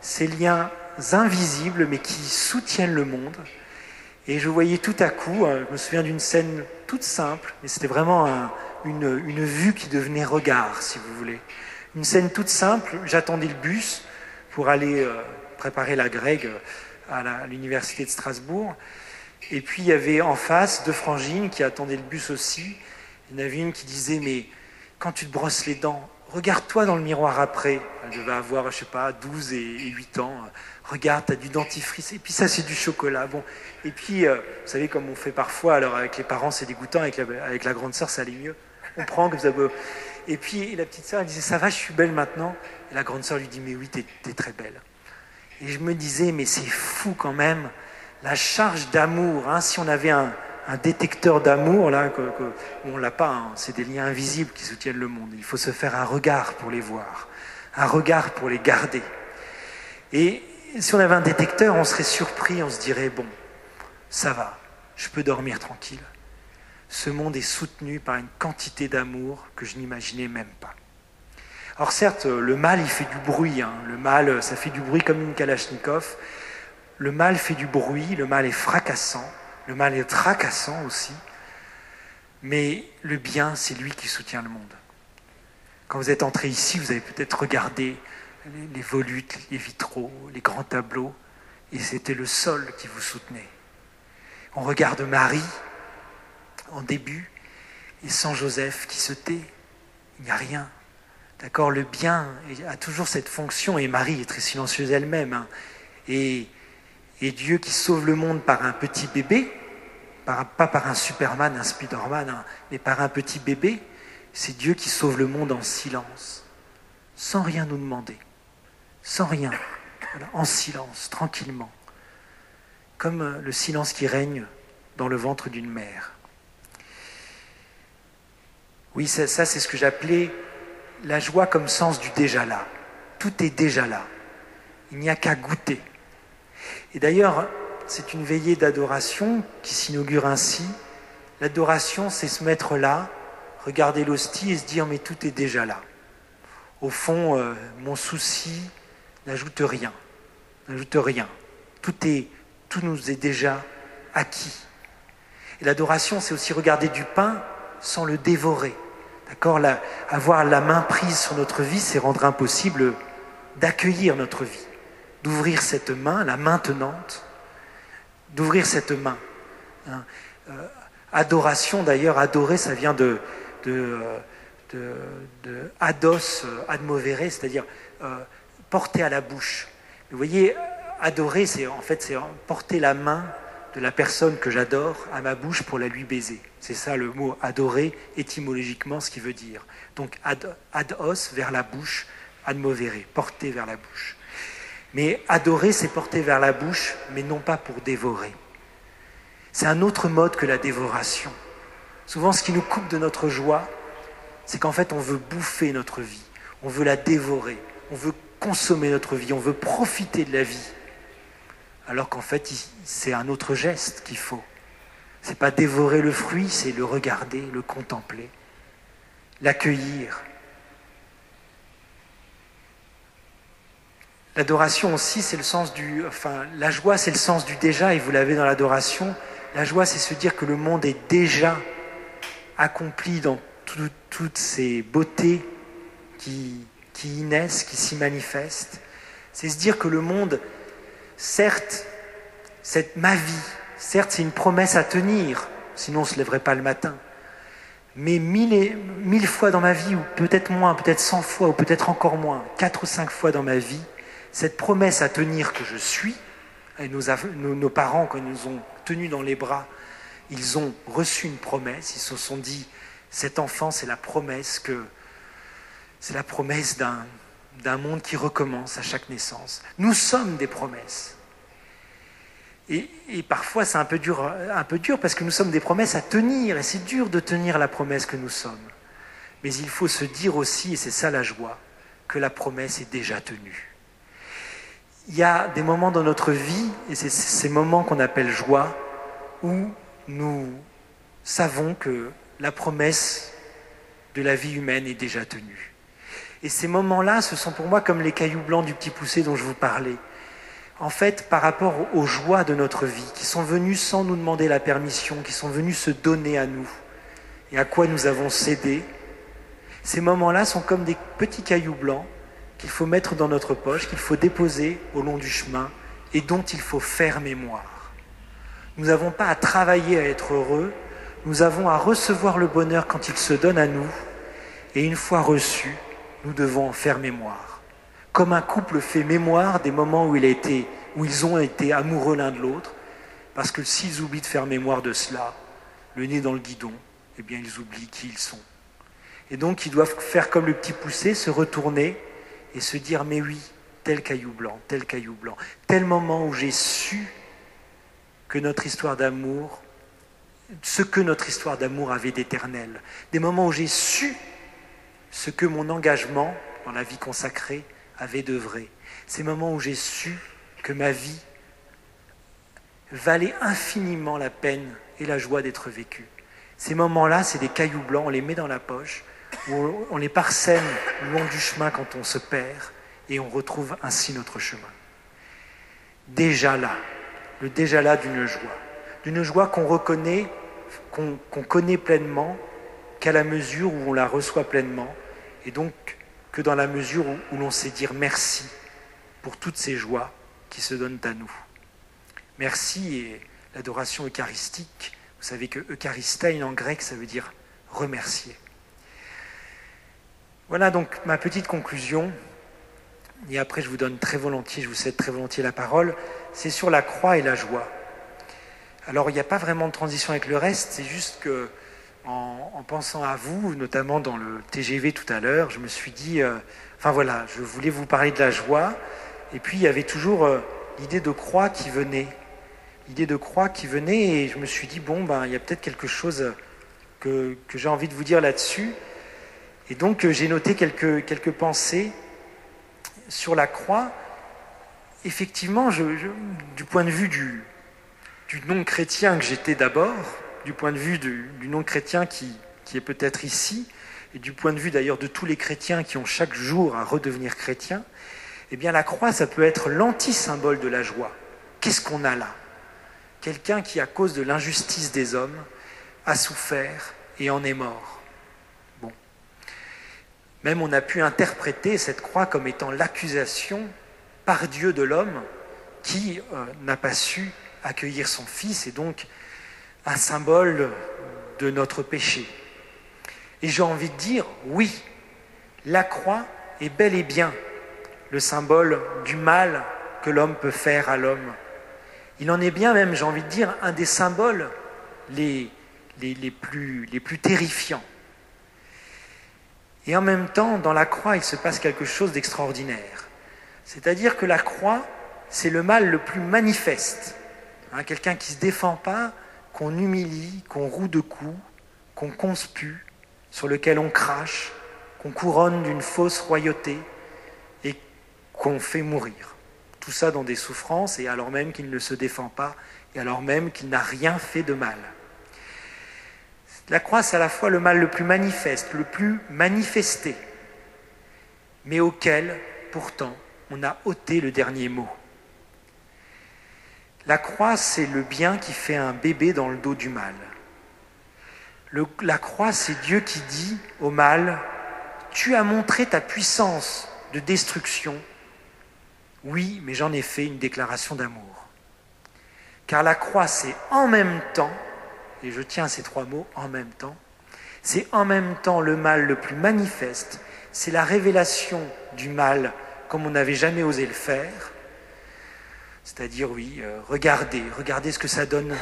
ces liens invisibles mais qui soutiennent le monde. Et je voyais tout à coup, euh, je me souviens d'une scène toute simple, mais c'était vraiment une, vue qui devenait regard, si vous voulez. Une scène toute simple, j'attendais le bus pour aller euh, préparer la grègue à l'université de Strasbourg. Et puis il y avait en face deux frangines qui attendaient le bus aussi. Il y en avait une qui disait Mais quand tu te brosses les dents, regarde-toi dans le miroir après. Elle devait avoir, je sais pas, 12 et 8 ans. Regarde, tu as du dentifrice. Et puis ça, c'est du chocolat. Bon. Et puis, euh, vous savez, comme on fait parfois, alors avec les parents, c'est dégoûtant. Avec la, grande sœur, ça allait mieux. On prend vous avez... Et puis, la petite sœur, elle disait, ça va, je suis belle maintenant. Et la grande sœur lui dit, mais oui, tu es, très belle. Et je me disais, mais c'est fou quand même, la charge d'amour. Hein, si on avait un, détecteur d'amour, là, que, on l'a pas, hein. c'est des liens invisibles qui soutiennent le monde. Il faut se faire un regard pour les voir, un regard pour les garder. Et si on avait un détecteur, on serait surpris, on se dirait, bon, ça va, je peux dormir tranquille. Ce monde est soutenu par une quantité d'amour que je n'imaginais même pas. Alors certes, le mal, il fait du bruit. Hein. Le mal, ça fait du bruit comme une Kalachnikov. Le mal fait du bruit, le mal est fracassant. Le mal est tracassant aussi, mais le bien, c'est lui qui soutient le monde. Quand vous êtes entré ici, vous avez peut-être regardé les, volutes, les vitraux, les grands tableaux, et c'était le sol qui vous soutenait. On regarde Marie en début, et sans Joseph qui se tait, il n'y a rien. D'accord Le bien a toujours cette fonction, et Marie est très silencieuse elle-même. Hein. Et Dieu qui sauve le monde par un petit bébé, pas par un Superman, un Spiderman, hein, mais par un petit bébé, c'est Dieu qui sauve le monde en silence, sans rien nous demander, sans rien, en silence, tranquillement, comme euh, le silence qui règne dans le ventre d'une mère. Oui, ça, ça c'est ce que j'appelais la joie comme sens du déjà là. Tout est déjà là. Il n'y a qu'à goûter. Et d'ailleurs, c'est une veillée d'adoration qui s'inaugure ainsi. L'adoration, c'est se mettre là, regarder l'hostie et se dire mais tout est déjà là. Au fond, euh, mon souci n'ajoute rien, n'ajoute rien. Tout, est, tout nous est déjà acquis. Et l'adoration, c'est aussi regarder du pain sans le dévorer. D'accord? Avoir la main prise sur notre vie, c'est rendre impossible d'accueillir notre vie d'ouvrir cette main, la maintenante, d'ouvrir cette main. Hein. Euh, adoration, d'ailleurs, adorer, ça vient de, de, ados admovere, c'est-à-dire porter à la bouche. Vous voyez, adorer, c'est en fait porter la main de la personne que j'adore à ma bouche pour la lui baiser. C'est ça le mot adorer étymologiquement ce qui veut dire. Donc ad, os vers la bouche, admovere, porter vers la bouche. Mais adorer, c'est porter vers la bouche, mais non pas pour dévorer. C'est un autre mode que la dévoration. Souvent, ce qui nous coupe de notre joie, c'est qu'en fait, on veut bouffer notre vie, on veut la dévorer, on veut consommer notre vie, on veut profiter de la vie. Alors qu'en fait, c'est un autre geste qu'il faut. C'est pas dévorer le fruit, c'est le regarder, le contempler, l'accueillir. L'adoration aussi, c'est le sens du. Enfin, la joie, c'est le sens du déjà, et vous l'avez dans l'adoration. La joie, c'est se dire que le monde est déjà accompli dans toutes ses beautés qui, qui y naissent, qui s'y manifestent. C'est se dire que le monde, certes, c'est ma vie, certes, c'est une promesse à tenir, sinon on ne se lèverait pas le matin. Mais mille fois dans ma vie, ou peut-être moins, peut-être cent fois, ou peut-être encore moins, quatre ou cinq fois dans ma vie, cette promesse à tenir que je suis, et nos, parents, quand ils nous ont tenus dans les bras, ils ont reçu une promesse, ils se sont dit, cet enfant, c'est la promesse que c'est la promesse d'un monde qui recommence à chaque naissance. Nous sommes des promesses. Et, parfois, c'est un un peu dur parce que nous sommes des promesses à tenir, et c'est dur de tenir la promesse que nous sommes. Mais il faut se dire aussi, et c'est ça la joie, que la promesse est déjà tenue. Il y a des moments dans notre vie, et c'est ces moments qu'on appelle joie, où nous savons que la promesse de la vie humaine est déjà tenue. Et ces moments-là, ce sont pour moi comme les cailloux blancs du petit poussé dont je vous parlais. En fait, par rapport aux joies de notre vie, qui sont venues sans nous demander la permission, qui sont venues se donner à nous, et à quoi nous avons cédé, ces moments-là sont comme des petits cailloux blancs qu'il faut mettre dans notre poche, qu'il faut déposer au long du chemin, et dont il faut faire mémoire. Nous n'avons pas à travailler à être heureux, nous avons à recevoir le bonheur quand il se donne à nous, et une fois reçu, nous devons en faire mémoire. Comme un couple fait mémoire des moments où, où ils ont été amoureux l'un de l'autre, parce que s'ils oublient de faire mémoire de cela, le nez dans le guidon, eh bien ils oublient qui ils sont. Et donc ils doivent faire comme le petit poussé, se retourner et se dire mais oui, tel caillou blanc, tel caillou blanc, tel moment où j'ai su que notre histoire d'amour, ce que notre histoire d'amour avait d'éternel, des moments où j'ai su ce que mon engagement dans la vie consacrée avait d'œuvrer. Ces moments où j'ai su que ma vie valait infiniment la peine et la joie d'être vécue. Ces moments-là, c'est des cailloux blancs, on les met dans la poche, on les parsème le long du chemin quand on se perd, et on retrouve ainsi notre chemin. Déjà là, le déjà là d'une joie, d'une joie qu'on reconnaît, qu'on connaît pleinement, qu'à la mesure où on la reçoit pleinement, et donc que dans la mesure où, l'on sait dire merci pour toutes ces joies qui se donnent à nous. Merci et l'adoration eucharistique, vous savez que Eucharistein en grec, ça veut dire remercier. Voilà donc ma petite conclusion. Et après, je vous donne très volontiers, je vous cède très volontiers la parole. C'est sur la croix et la joie. Alors, il n'y a pas vraiment de transition avec le reste, c'est juste que en, pensant à vous, notamment dans le TGV tout à l'heure, je me suis dit, euh, enfin voilà, je voulais vous parler de la joie, et puis il y avait toujours euh, l'idée de croix qui venait, l'idée de croix qui venait, et je me suis dit, bon, ben, il y a peut-être quelque chose que, j'ai envie de vous dire là-dessus, et donc euh, j'ai noté quelques, pensées sur la croix. Effectivement, du point de vue du, non-chrétien que j'étais d'abord, du point de vue du, non-chrétien qui, qui est peut-être ici, et du point de vue d'ailleurs de tous les chrétiens qui ont chaque jour à redevenir chrétiens, eh bien la croix, ça peut être l'anti-symbole de la joie. Qu'est-ce qu'on a là? Quelqu'un qui, à cause de l'injustice des hommes, a souffert et en est mort. Même on a pu interpréter cette croix comme étant l'accusation par Dieu de l'homme qui euh, n'a pas su accueillir son fils et donc un symbole de notre péché. Et j'ai envie de dire, oui, la croix est bel et bien le symbole du mal que l'homme peut faire à l'homme. Il en est bien même, j'ai envie de dire, un des symboles les plus terrifiants. Et en même temps, dans la croix, il se passe quelque chose d'extraordinaire. C'est-à-dire que la croix, c'est le mal le plus manifeste. Hein, quelqu'un qui ne se défend pas, qu'on humilie, qu'on roue de coups, qu'on conspue, sur lequel on crache, qu'on couronne d'une fausse royauté et qu'on fait mourir. Tout ça dans des souffrances et alors même qu'il ne se défend pas et alors même qu'il n'a rien fait de mal. La croix, c'est à la fois le mal le plus manifeste, le plus manifesté, mais auquel, pourtant, on a ôté le dernier mot. La croix, c'est le bien qui fait un bébé dans le dos du mal. la croix, c'est Dieu qui dit au mal, tu as montré ta puissance de destruction. Oui, mais j'en ai fait une déclaration d'amour. Car la croix, c'est en même temps et je tiens ces trois mots en même temps, c'est en même temps le mal le plus manifeste, c'est la révélation du mal comme on n'avait jamais osé le faire. C'est-à-dire, oui, euh, regardez, regardez ce que ça donne,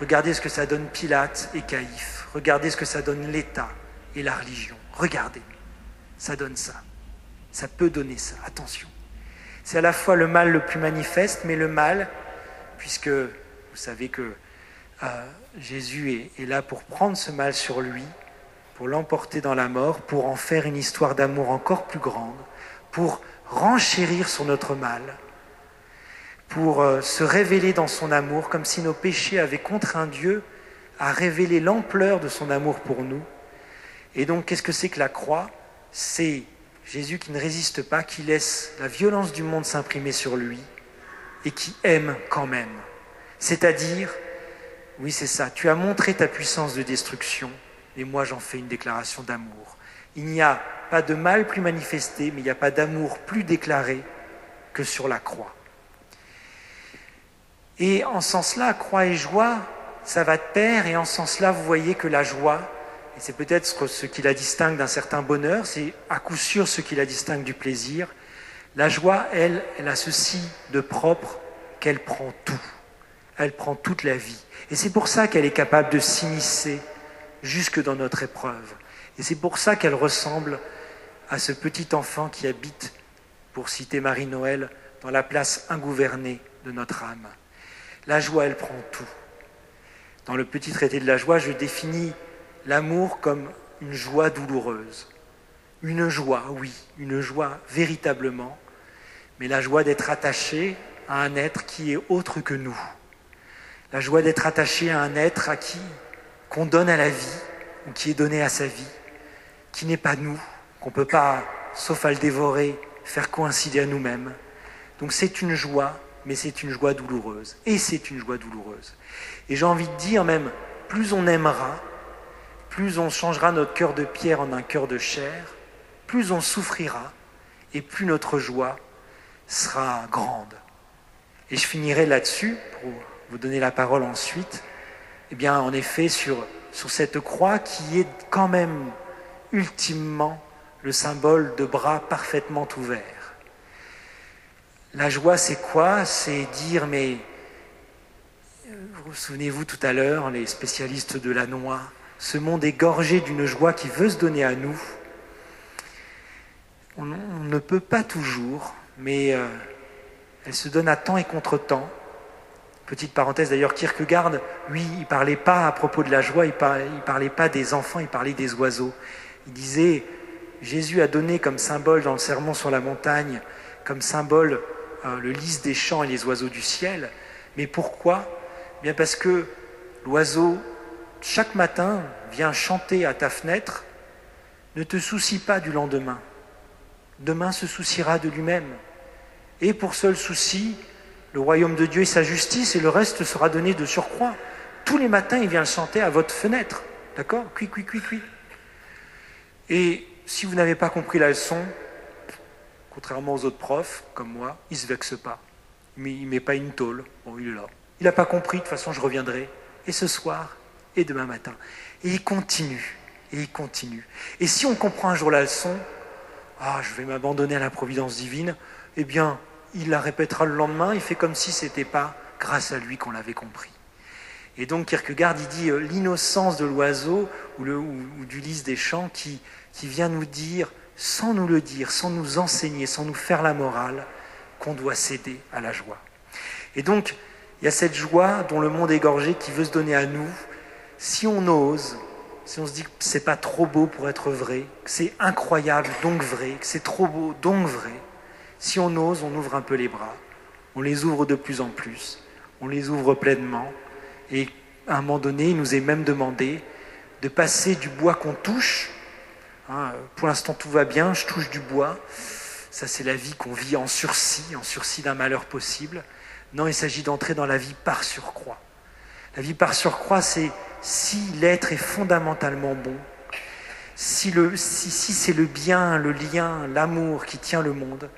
regardez ce que ça donne Pilate et Caïphe, regardez ce que ça donne l'État et la religion. Regardez, ça donne ça. Ça peut donner ça, attention. C'est à la fois le mal le plus manifeste, mais le mal, puisque vous savez que Jésus est, là pour prendre ce mal sur lui, pour l'emporter dans la mort, pour en faire une histoire d'amour encore plus grande, pour renchérir sur notre mal, pour euh, se révéler dans son amour, comme si nos péchés avaient contraint Dieu à révéler l'ampleur de son amour pour nous. Et donc, qu'est-ce que c'est que la croix? C'est Jésus qui ne résiste pas, qui laisse la violence du monde s'imprimer sur lui et qui aime quand même. C'est-à-dire oui, c'est ça. Tu as montré ta puissance de destruction et moi j'en fais une déclaration d'amour. Il n'y a pas de mal plus manifesté, mais il n'y a pas d'amour plus déclaré que sur la croix. Et en sens-là, croix et joie, ça va de pair, et en sens-là, vous voyez que la joie, et c'est peut-être ce qui la distingue d'un certain bonheur, c'est à coup sûr ce qui la distingue du plaisir, la joie, elle, elle a ceci de propre qu'elle prend tout. Elle prend toute la vie. Et c'est pour ça qu'elle est capable de s'immiscer jusque dans notre épreuve. Et c'est pour ça qu'elle ressemble à ce petit enfant qui habite, pour citer Marie-Noël, dans la place ingouvernée de notre âme. La joie, elle prend tout. Dans le petit traité de la joie, je définis l'amour comme une joie douloureuse. Une joie, oui, une joie véritablement, mais la joie d'être attaché à un être qui est autre que nous, la joie d'être attaché à un être à qui qu'on donne à la vie ou qui est donné à sa vie, qui n'est pas nous, qu'on ne peut pas, sauf à le dévorer, faire coïncider à nous-mêmes. Donc c'est une joie, mais c'est une joie douloureuse. Et c'est une joie douloureuse. Et j'ai envie de dire même, plus on aimera, plus on changera notre cœur de pierre en un cœur de chair, plus on souffrira, et plus notre joie sera grande. Et je finirai là-dessus pour vous donner la parole ensuite, eh bien, en effet, sur, sur cette croix qui est quand même ultimement le symbole de bras parfaitement ouverts. La joie, c'est quoi? C'est dire, mais vous, souvenez-vous tout à l'heure, les spécialistes de la noix, ce monde est gorgé d'une joie qui veut se donner à nous. On, ne peut pas toujours, mais euh, elle se donne à temps et contre temps. Petite parenthèse d'ailleurs, Kierkegaard, lui, il parlait pas à propos de la joie, il parlait, parlait pas des enfants, il parlait des oiseaux. Il disait, Jésus a donné comme symbole dans le sermon sur la montagne, comme symbole euh, le lys des champs et les oiseaux du ciel. Mais pourquoi? Bien parce que l'oiseau, chaque matin, vient chanter à ta fenêtre, ne te soucie pas du lendemain. Demain se souciera de lui-même. Et pour seul souci, le royaume de Dieu et sa justice, et le reste sera donné de surcroît. Tous les matins, il vient le chanter à votre fenêtre. D'accord Cui, cui, cui, cui. Et si vous n'avez pas compris la leçon, contrairement aux autres profs, comme moi, il ne se vexe pas. Mais il ne met pas une tôle. Bon, il est là. Il n'a pas compris, de toute façon, je reviendrai. Et ce soir, et demain matin. Et il continue. Et il continue. Et si on comprend un jour la leçon, ah, je vais m'abandonner à la providence divine, eh bien, il la répétera le lendemain, il fait comme si ce n'était pas grâce à lui qu'on l'avait compris. Et donc Kierkegaard, il dit euh, l'innocence de l'oiseau ou, ou, du lys des champs qui, qui vient nous dire, sans nous le dire, sans nous enseigner, sans nous faire la morale, qu'on doit céder à la joie. Et donc, il y a cette joie dont le monde est gorgé qui veut se donner à nous. Si on ose, si on se dit que c'est pas trop beau pour être vrai, que c'est incroyable donc vrai, que c'est trop beau donc vrai, si on ose, on ouvre un peu les bras, on les ouvre de plus en plus, on les ouvre pleinement, et à un moment donné, il nous est même demandé de passer du bois qu'on touche. Hein, pour l'instant, tout va bien, je touche du bois. Ça, c'est la vie qu'on vit en sursis, en sursis d'un malheur possible. Non, il s'agit d'entrer dans la vie par surcroît. La vie par surcroît, c'est si l'être est fondamentalement bon, si, si c'est le bien, le lien, l'amour qui tient le monde,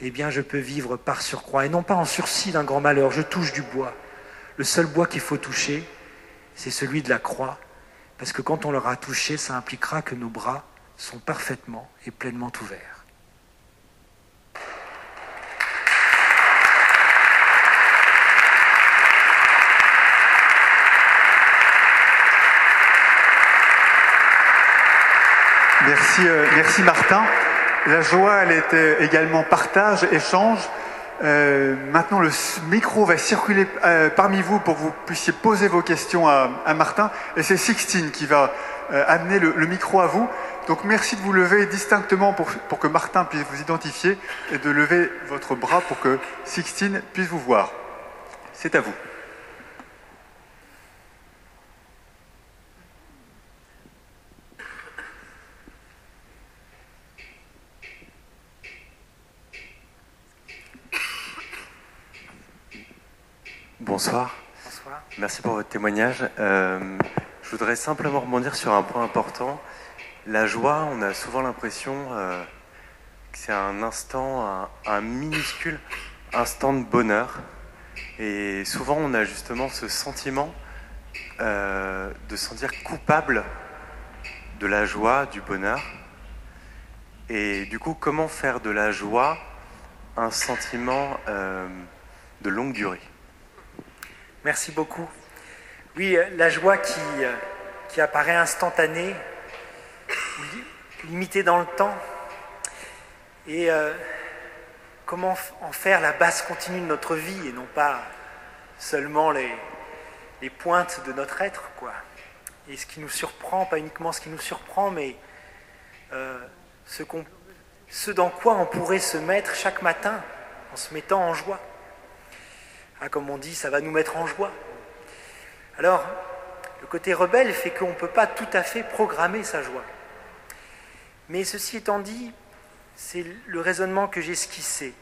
eh bien je peux vivre par surcroît, et non pas en sursis d'un grand malheur, je touche du bois. Le seul bois qu'il faut toucher, c'est celui de la croix, parce que quand on l'aura touché, ça impliquera que nos bras sont parfaitement et pleinement ouverts. Merci, euh, merci Martin. La joie, elle était également partage, échange. Euh, maintenant, le micro va circuler euh, parmi vous pour que vous puissiez poser vos questions à, Martin. Et c'est Sixtine qui va euh, amener le, micro à vous. Donc merci de vous lever distinctement pour, pour, que Martin puisse vous identifier et de lever votre bras pour que Sixtine puisse vous voir. C'est à vous. Bonsoir. Merci pour votre témoignage. Euh, je voudrais simplement rebondir sur un point important. La joie, on a souvent l'impression euh, que c'est un instant, un, minuscule instant de bonheur. Et souvent, on a justement ce sentiment euh, de se sentir coupable de la joie, du bonheur. Et du coup, comment faire de la joie un sentiment de longue durée? Merci beaucoup. Oui, euh, la joie qui, euh, qui apparaît instantanée, limitée dans le temps, et euh, comment en faire la base continue de notre vie et non pas seulement les, les pointes de notre être, quoi. Et ce qui nous surprend, pas uniquement ce qui nous surprend, mais ce, ce dans quoi on pourrait se mettre chaque matin en se mettant en joie. Ah, comme on dit, ça va nous mettre en joie. Alors, le côté rebelle fait qu'on ne peut pas tout à fait programmer sa joie. Mais ceci étant dit, c'est le raisonnement que j'ai esquissé.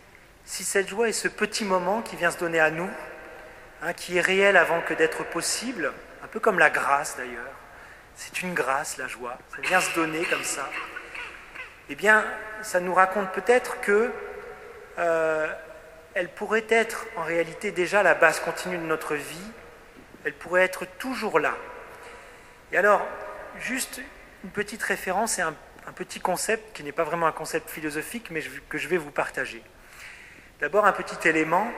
Si cette joie est ce petit moment qui vient se donner à nous, hein, qui est réel avant que d'être possible, un peu comme la grâce d'ailleurs, c'est une grâce la joie, ça vient se donner comme ça, eh bien, ça nous raconte peut-être que euh, elle pourrait être en réalité déjà la base continue de notre vie, elle pourrait être toujours là. Et alors, juste une petite référence et un, petit concept qui n'est pas vraiment un concept philosophique, mais que je vais vous partager. D'abord, un petit élément,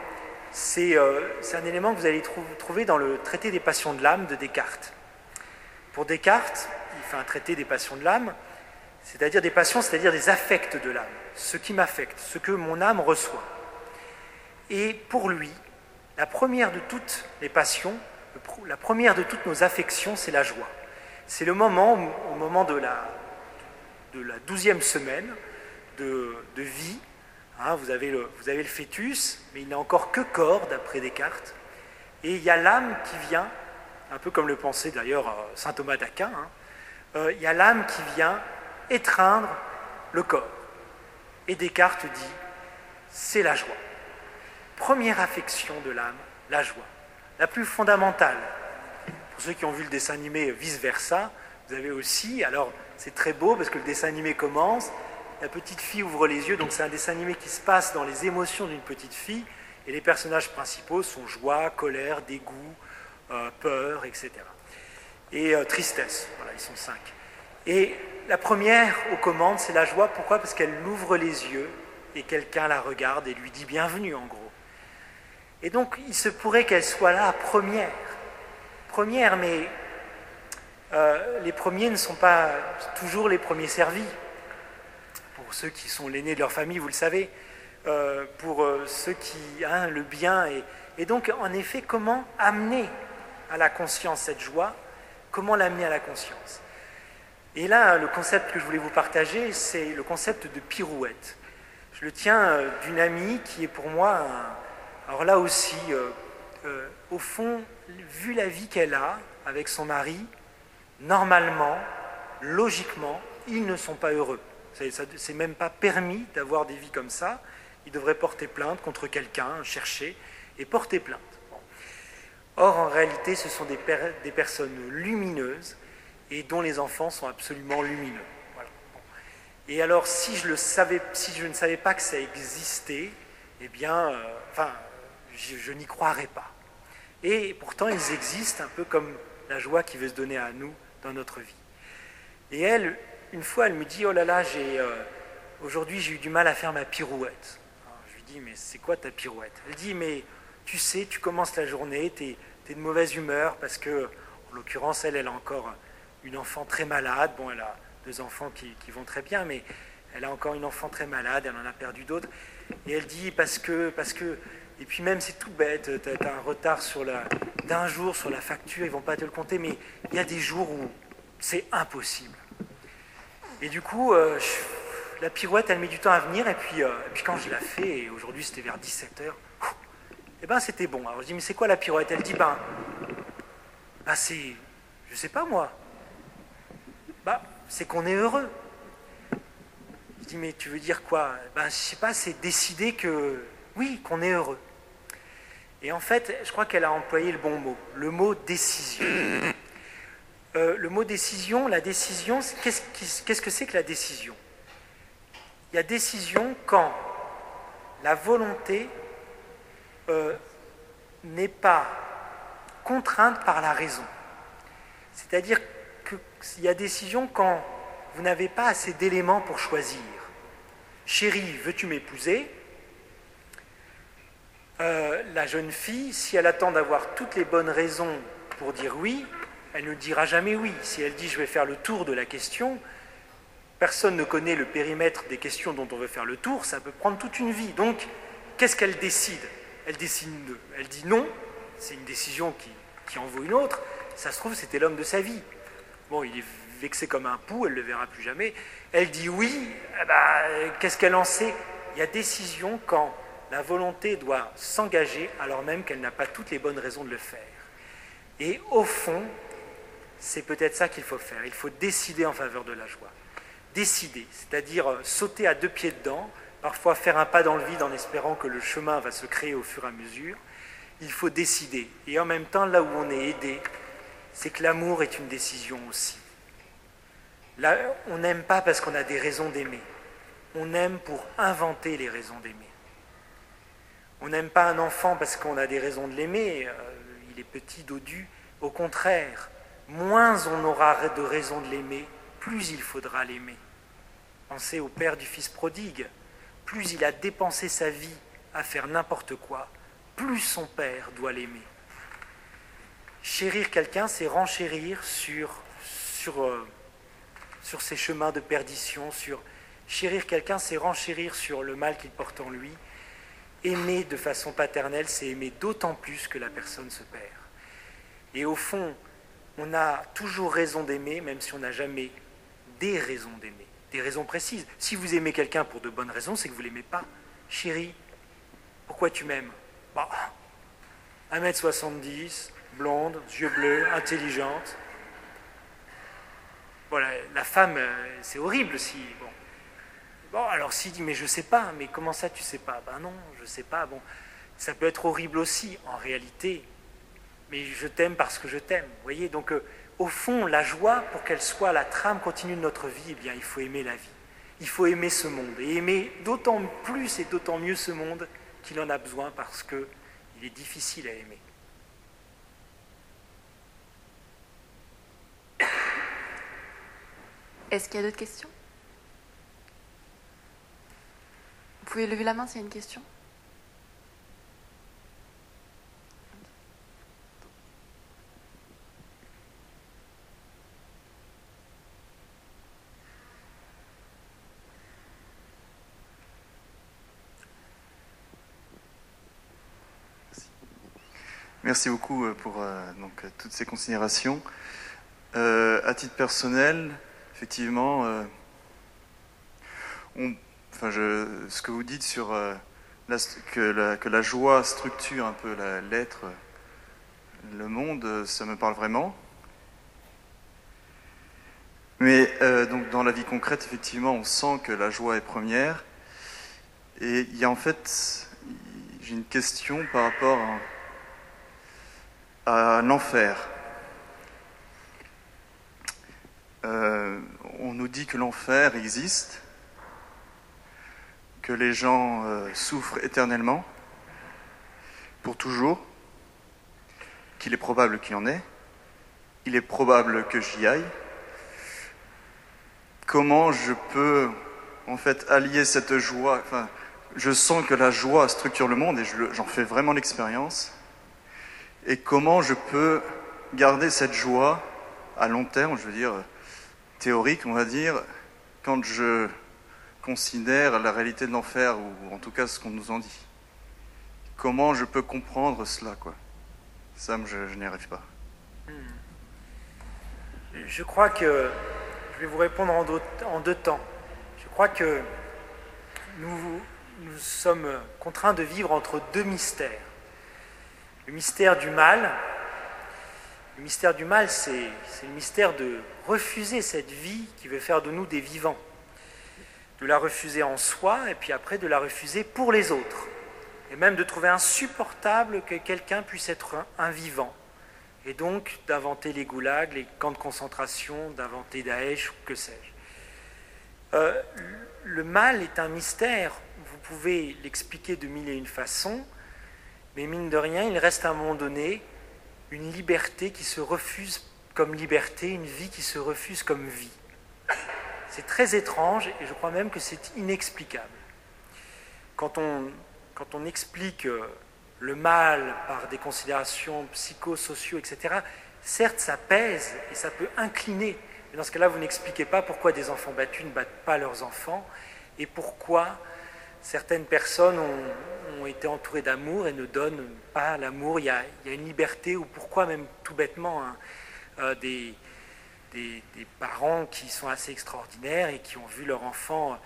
euh, c'est un élément que vous allez trouver dans le traité des passions de l'âme de Descartes. Pour Descartes, il fait un traité des passions de l'âme, c'est-à-dire des passions, c'est-à-dire des affects de l'âme, ce qui m'affecte, ce que mon âme reçoit. Et pour lui, la première de toutes les passions, la première de toutes nos affections, c'est la joie. C'est le moment, au moment de la, douzième semaine de, vie, hein, vous, avez le, vous avez le fœtus, mais il n'a encore que corps, d'après Descartes, et il y a l'âme qui vient, un peu comme le pensait d'ailleurs euh, saint Thomas d'Aquin, hein, euh, il y a l'âme qui vient étreindre le corps. Et Descartes dit, c'est la joie première affection de l'âme, la joie, la plus fondamentale. Pour ceux qui ont vu le dessin animé vice-versa, vous avez aussi, alors c'est très beau parce que le dessin animé commence, la petite fille ouvre les yeux, donc c'est un dessin animé qui se passe dans les émotions d'une petite fille, et les personnages principaux sont joie, colère, dégoût, euh, peur, etc. Et euh, tristesse, voilà, ils sont cinq. Et la première aux commandes, c'est la joie. Pourquoi? Parce qu'elle ouvre les yeux et quelqu'un la regarde et lui dit bienvenue en gros. Et donc il se pourrait qu'elle soit là première. Première, mais euh, les premiers ne sont pas toujours les premiers servis. Pour ceux qui sont l'aîné de leur famille, vous le savez. Euh, pour euh, ceux qui, hein, le bien. Et, et donc, en effet, comment amener à la conscience cette joie? Comment l'amener à la conscience? Et là, le concept que je voulais vous partager, c'est le concept de pirouette. Je le tiens d'une amie qui est pour moi, alors là aussi, au fond, vu la vie qu'elle a avec son mari, normalement, logiquement, ils ne sont pas heureux. C'est même pas permis d'avoir des vies comme ça. Ils devraient porter plainte contre quelqu'un, chercher et porter plainte. Or, en réalité, ce sont des, personnes lumineuses et dont les enfants sont absolument lumineux. Et alors, si je ne savais pas que ça existait, eh bien, euh, enfin, je, n'y croirais pas. Et pourtant, ils existent un peu comme la joie qui veut se donner à nous dans notre vie. Et elle, une fois, elle me dit, oh là là, euh, aujourd'hui j'ai eu du mal à faire ma pirouette. je lui dis, mais c'est quoi ta pirouette? Elle dit, mais tu sais, tu commences la journée, tu es, de mauvaise humeur parce que, en l'occurrence, elle, elle a encore une enfant très malade. Bon, elle a deux enfants qui, qui vont très bien, mais elle a encore une enfant très malade, elle en a perdu d'autres. Et elle dit, parce que, parce que et puis même, c'est tout bête, tu as, un retard la, d'un jour sur la facture, ils vont pas te le compter, mais il y a des jours où c'est impossible. Et du coup, euh, la pirouette, elle met du temps à venir, et puis, euh, quand je l'ai fait, et aujourd'hui c'était vers 17h, et eh ben c'était bon. Alors je dis, mais c'est quoi la pirouette? Elle dit, ben, ben c'est, je sais pas moi, bah, c'est qu'on est heureux. Je dis, mais tu veux dire quoi? Ben, je sais pas, c'est décider que oui, qu'on est heureux. Et en fait, je crois qu'elle a employé le bon mot, le mot décision. Euh, le mot décision, la décision, qu'est-ce que c'est que la décision? Il y a décision quand la volonté euh, n'est pas contrainte par la raison. C'est-à-dire qu'il y a décision quand vous n'avez pas assez d'éléments pour choisir. Chérie, veux-tu m'épouser? Euh, la jeune fille, si elle attend d'avoir toutes les bonnes raisons pour dire oui, elle ne dira jamais oui. Si elle dit je vais faire le tour de la question, personne ne connaît le périmètre des questions dont on veut faire le tour, ça peut prendre toute une vie. Donc, qu'est-ce qu'elle décide? Elle décide, elle dit non, c'est une décision qui, en vaut une autre. Ça se trouve, c'était l'homme de sa vie. Bon, il est vexé comme un pou, elle ne le verra plus jamais. Elle dit oui, eh ben, qu'est-ce qu'elle en sait? Il y a décision quand la volonté doit s'engager alors même qu'elle n'a pas toutes les bonnes raisons de le faire. Et au fond, c'est peut-être ça qu'il faut faire. Il faut décider en faveur de la joie. Décider, c'est-à-dire euh, sauter à deux pieds dedans, parfois faire un pas dans le vide en espérant que le chemin va se créer au fur et à mesure. Il faut décider. Et en même temps, là où on est aidé, c'est que l'amour est une décision aussi. On n'aime pas parce qu'on a des raisons d'aimer. On aime pour inventer les raisons d'aimer. On n'aime pas un enfant parce qu'on a des raisons de l'aimer, euh, il est petit, dodu. Au contraire, moins on aura de raisons de l'aimer, plus il faudra l'aimer. Pensez au père du fils prodigue. Plus il a dépensé sa vie à faire n'importe quoi, plus son père doit l'aimer. Chérir quelqu'un, c'est renchérir sur, sur, euh, sur ses chemins de perdition, sur chérir quelqu'un, c'est renchérir sur le mal qu'il porte en lui, aimer de façon paternelle, c'est aimer d'autant plus que la personne se perd. Et au fond, on a toujours raison d'aimer, même si on n'a jamais des raisons d'aimer, des raisons précises. Si vous aimez quelqu'un pour de bonnes raisons, c'est que vous ne l'aimez pas. Chérie, pourquoi tu m'aimes? Bah, 1m70, blonde, yeux bleus, intelligente. Voilà, la femme, euh, c'est horrible si. Bon, Bon, alors s'il dit, mais je sais pas, mais comment ça tu sais pas? Ben non, je sais pas. Bon, ça peut être horrible aussi, en réalité. Mais je t'aime parce que je t'aime. Vous voyez, donc euh, au fond, la joie, pour qu'elle soit la trame continue de notre vie, eh bien, il faut aimer la vie. Il faut aimer ce monde. Et aimer d'autant plus et d'autant mieux ce monde qu'il en a besoin parce qu'il est difficile à aimer. Est-ce qu'il y a d'autres questions? Vous pouvez lever la main s'il y a une question Merci beaucoup euh, pour euh, donc, euh, toutes ces considérations. à titre personnel, effectivement, enfin, ce que vous dites sur que, la, que, la, joie structure un peu l'être, le monde, ça me parle vraiment. Mais donc dans la vie concrète, effectivement, on sent que la joie est première. Et il y a en fait, j'ai une question par rapport à l'enfer. Euh, on nous dit que l'enfer existe, que les gens euh, souffrent éternellement, pour toujours, qu'il est probable qu'il y en ait, il est probable que j'y aille. Comment je peux en fait allier cette joie, enfin, je sens que la joie structure le monde et j'en fais vraiment l'expérience et comment je peux garder cette joie à long terme, je veux dire théorique, on va dire, quand je considère la réalité de l'enfer, ou en tout cas ce qu'on nous en dit. Comment je peux comprendre cela, quoi? Ça, je, n'y arrive pas. Hmm. Je crois que je vais vous répondre en deux, en deux temps. Je crois que nous, nous sommes contraints de vivre entre deux mystères. Le mystère du mal, le mystère du mal, c'est le mystère de refuser cette vie qui veut faire de nous des vivants, de la refuser en soi et puis après de la refuser pour les autres, et même de trouver insupportable que quelqu'un puisse être un, vivant, et donc d'inventer les goulags, les camps de concentration, d'inventer Daesh que sais-je. Euh, le mal est un mystère, vous pouvez l'expliquer de mille et une façons, mais mine de rien, il reste à un moment donné une liberté qui se refuse comme liberté, une vie qui se refuse comme vie. C'est très étrange et je crois même que c'est inexplicable. Quand on, explique euh, le mal par des considérations psychosociaux, etc., certes ça pèse et ça peut incliner, mais dans ce cas-là, vous n'expliquez pas pourquoi des enfants battus ne battent pas leurs enfants et pourquoi certaines personnes ont, été entourées d'amour et ne donnent pas l'amour. Il, y a une liberté, ou pourquoi même tout bêtement, hein, euh, des, des, parents qui sont assez extraordinaires et qui ont vu leur enfant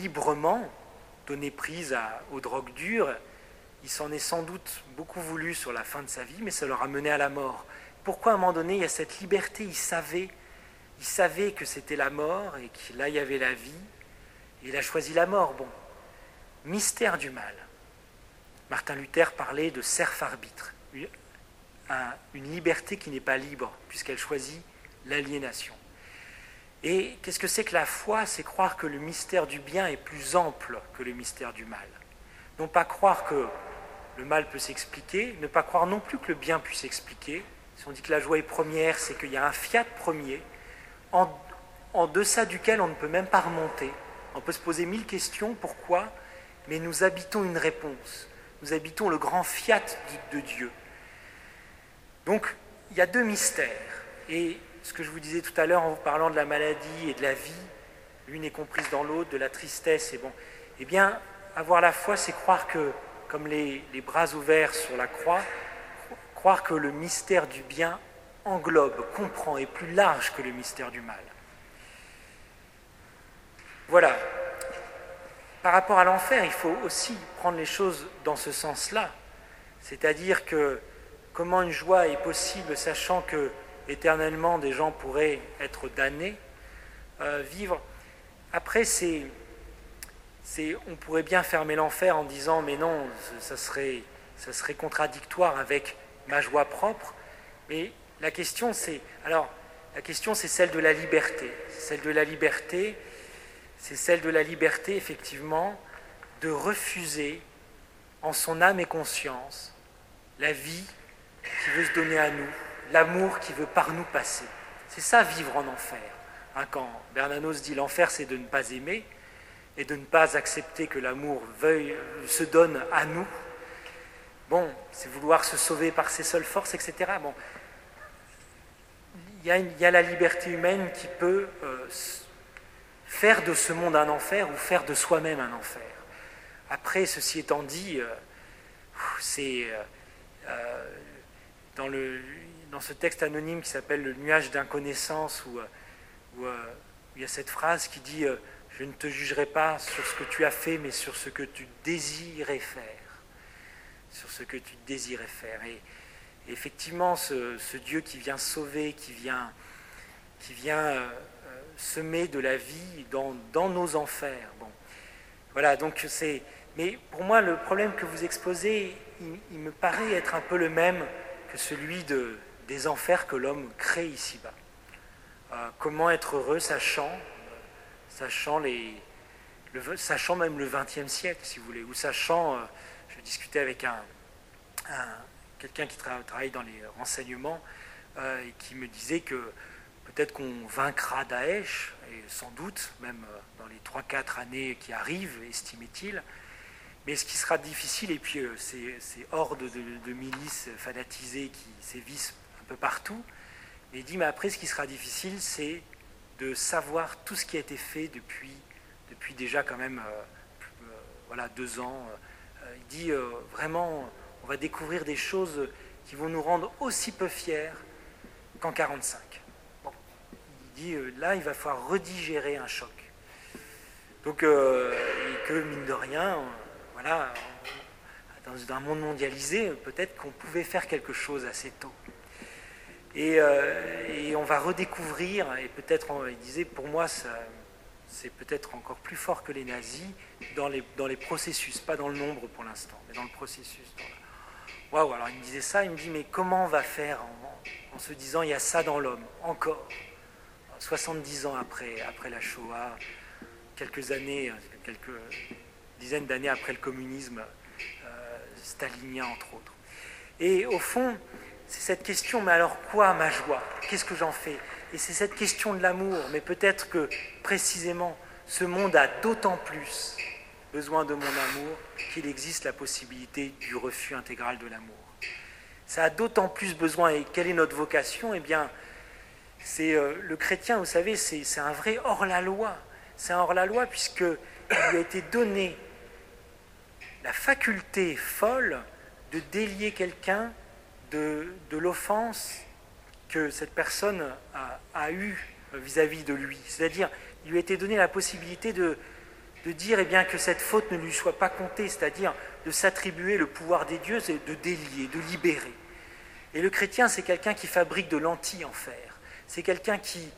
librement donner prise aux drogues dures. Il s'en est sans doute beaucoup voulu sur la fin de sa vie, mais ça leur a mené à la mort. Pourquoi à un moment donné il y a cette liberté? Il savait, il savait que c'était la mort et que là il y avait la vie. il a choisi la mort. Bon, mystère du mal. Martin Luther parlait de serf arbitre, une liberté qui n'est pas libre, puisqu'elle choisit l'aliénation. Et qu'est-ce que c'est que la foi? C'est croire que le mystère du bien est plus ample que le mystère du mal. Non pas croire que le mal peut s'expliquer, ne pas croire non plus que le bien puisse s'expliquer. Si on dit que la joie est première, c'est qu'il y a un fiat premier, en, en deçà duquel on ne peut même pas remonter. On peut se poser mille questions. Pourquoi? Mais nous habitons une réponse. Nous habitons le grand fiat de Dieu. Donc, il y a deux mystères. Et ce que je vous disais tout à l'heure en vous parlant de la maladie et de la vie, l'une est comprise dans l'autre, de la tristesse, et bon, eh bien, avoir la foi, c'est croire que, comme les, les bras ouverts sur la croix, croire que le mystère du bien englobe, comprend, est plus large que le mystère du mal. Voilà, par rapport à l'enfer, il faut aussi prendre les choses dans ce sens-là. C'est-à-dire que comment une joie est possible, sachant que éternellement des gens pourraient être damnés, euh, vivre. Après, c'est, on pourrait bien fermer l'enfer en disant mais non, ça serait, ça serait contradictoire avec ma joie propre. Mais la question, c'est alors la question, c'est celle de la liberté. Celle de la liberté c'est celle de la liberté, effectivement, de refuser en son âme et conscience la vie qui veut se donner à nous, l'amour qui veut par nous passer. C'est ça vivre en enfer. Hein, quand Bernanos dit l'enfer, c'est de ne pas aimer et de ne pas accepter que l'amour veuille se donne à nous. Bon, c'est vouloir se sauver par ses seules forces, etc. Bon, il y, a la liberté humaine qui peut euh, faire de ce monde un enfer ou faire de soi-même un enfer. Après, ceci étant dit, euh, c'est euh, dans, dans, ce texte anonyme qui s'appelle Le nuage d'inconnaissance, où, où, il y a cette phrase qui dit Je ne te jugerai pas sur ce que tu as fait, mais sur ce que tu désirais faire. Sur ce que tu désirais faire. Et, effectivement, ce, Dieu qui vient sauver, qui vient, qui vient euh, euh, semer de la vie dans, nos enfers. Bon. Voilà, donc c'est. Mais pour moi, le problème que vous exposez, il, me paraît être un peu le même que celui de, des enfers que l'homme crée ici-bas. Euh, comment être heureux sachant, sachant, les, le, sachant même le XXe siècle, si vous voulez, ou sachant, je discutais avec un, un quelqu'un qui travaille dans les renseignements euh, et qui me disait que peut-être qu'on vaincra Daesh, et sans doute, même euh, dans les 3-4 années qui arrivent, estimait-il. Mais ce qui sera difficile, et puis euh, ces, hordes de, milices fanatisées qui sévissent peu partout, il dit, mais après, ce qui sera difficile, c'est de savoir tout ce qui a été fait depuis, depuis déjà quand même voilà, deux ans. il dit vraiment on va découvrir des choses qui vont nous rendre aussi peu fiers qu'en 45. Il dit euh, là, il va falloir redigérer un choc. Donc, euh, et que mine de rien, voilà, dans un monde mondialisé, peut-être qu'on pouvait faire quelque chose assez tôt. Et, euh, on va redécouvrir, et peut-être, il disait, pour moi, c'est peut-être encore plus fort que les nazis dans les, dans les processus, pas dans le nombre pour l'instant, mais dans le processus. Waouh, alors il me disait ça, il me dit mais comment on va faire en, se disant il y a ça dans l'homme, encore? 70 ans après, après la Shoah, quelques années, quelques dizaines d'années après le communisme euh, stalinien entre autres. Et au fond, c'est cette question, mais alors quoi ma joie? Qu'est-ce que j'en fais? Et c'est cette question de l'amour, mais peut-être que précisément ce monde a d'autant plus besoin de mon amour qu'il existe la possibilité du refus intégral de l'amour. Ça a d'autant plus besoin, et quelle est notre vocation? Eh bien, c'est euh, le chrétien, vous savez, c'est un vrai hors-la-loi. C'est un hors-la-loi puisqu'il lui a été donné la faculté folle de délier quelqu'un de, l'offense que cette personne a, eue vis-à-vis de lui. C'est-à-dire, il lui a été donné la possibilité de, de dire eh bien, que cette faute ne lui soit pas comptée, c'est-à-dire de s'attribuer le pouvoir des dieux et de délier, de libérer. Et le chrétien, c'est quelqu'un qui fabrique de l'anti-enfer. C'est quelqu'un qui,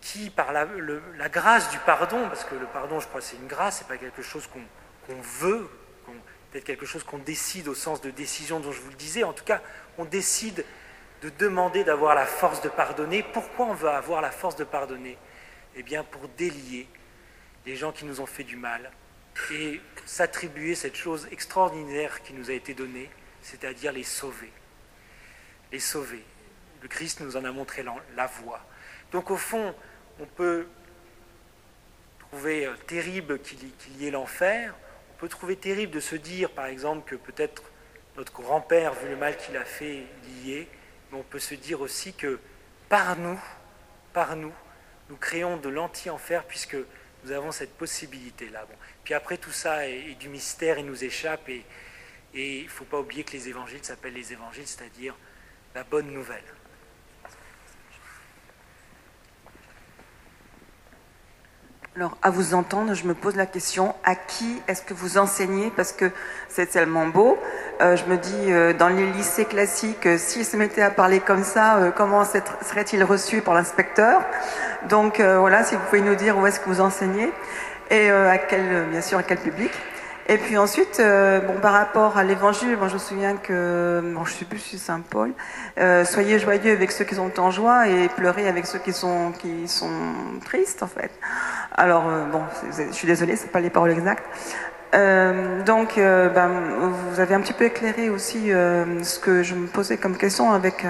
qui, par la, grâce du pardon, parce que le pardon, je crois, c'est une grâce, c'est pas quelque chose qu'on veut, peut-être quelque chose qu'on décide au sens de décision dont je vous le disais. En tout cas, on décide de demander d'avoir la force de pardonner. Pourquoi on veut avoir la force de pardonner? Eh bien, pour délier les gens qui nous ont fait du mal et s'attribuer cette chose extraordinaire qui nous a été donnée, c'est-à-dire les sauver. Les sauver. Le Christ nous en a montré la voie. Donc au fond, on peut trouver euh, terrible qu'il y ait l'enfer, on peut trouver terrible de se dire, par exemple, que peut-être notre grand-père, vu le mal qu'il a fait, est, mais on peut se dire aussi que par nous, par nous, nous créons de l'anti-enfer, puisque nous avons cette possibilité-là. Bon. Puis après, tout ça est, du mystère, il nous échappe, et il ne faut pas oublier que les évangiles s'appellent les évangiles, c'est-à-dire la bonne nouvelle. Alors, à vous entendre, je me pose la question, à qui est-ce que vous enseignez Parce que c'est tellement beau. Euh, je me dis, euh, dans les lycées classiques, euh, s'ils se mettaient à parler comme ça, comment seraient-ils reçus par l'inspecteur? Donc voilà, si vous pouvez nous dire où est-ce que vous enseignez et à quel, bien sûr, à quel public. Et puis ensuite, bon, par rapport à l'évangile, moi je me souviens que, bon, je sais plus si Saint Paul, soyez joyeux avec ceux qui sont en joie et pleurez avec ceux qui sont, qui sont tristes en fait. Alors, euh, bon, je suis désolée, ce pas les paroles exactes. Euh, donc, euh, ben, vous avez un petit peu éclairé aussi ce que je me posais comme question avec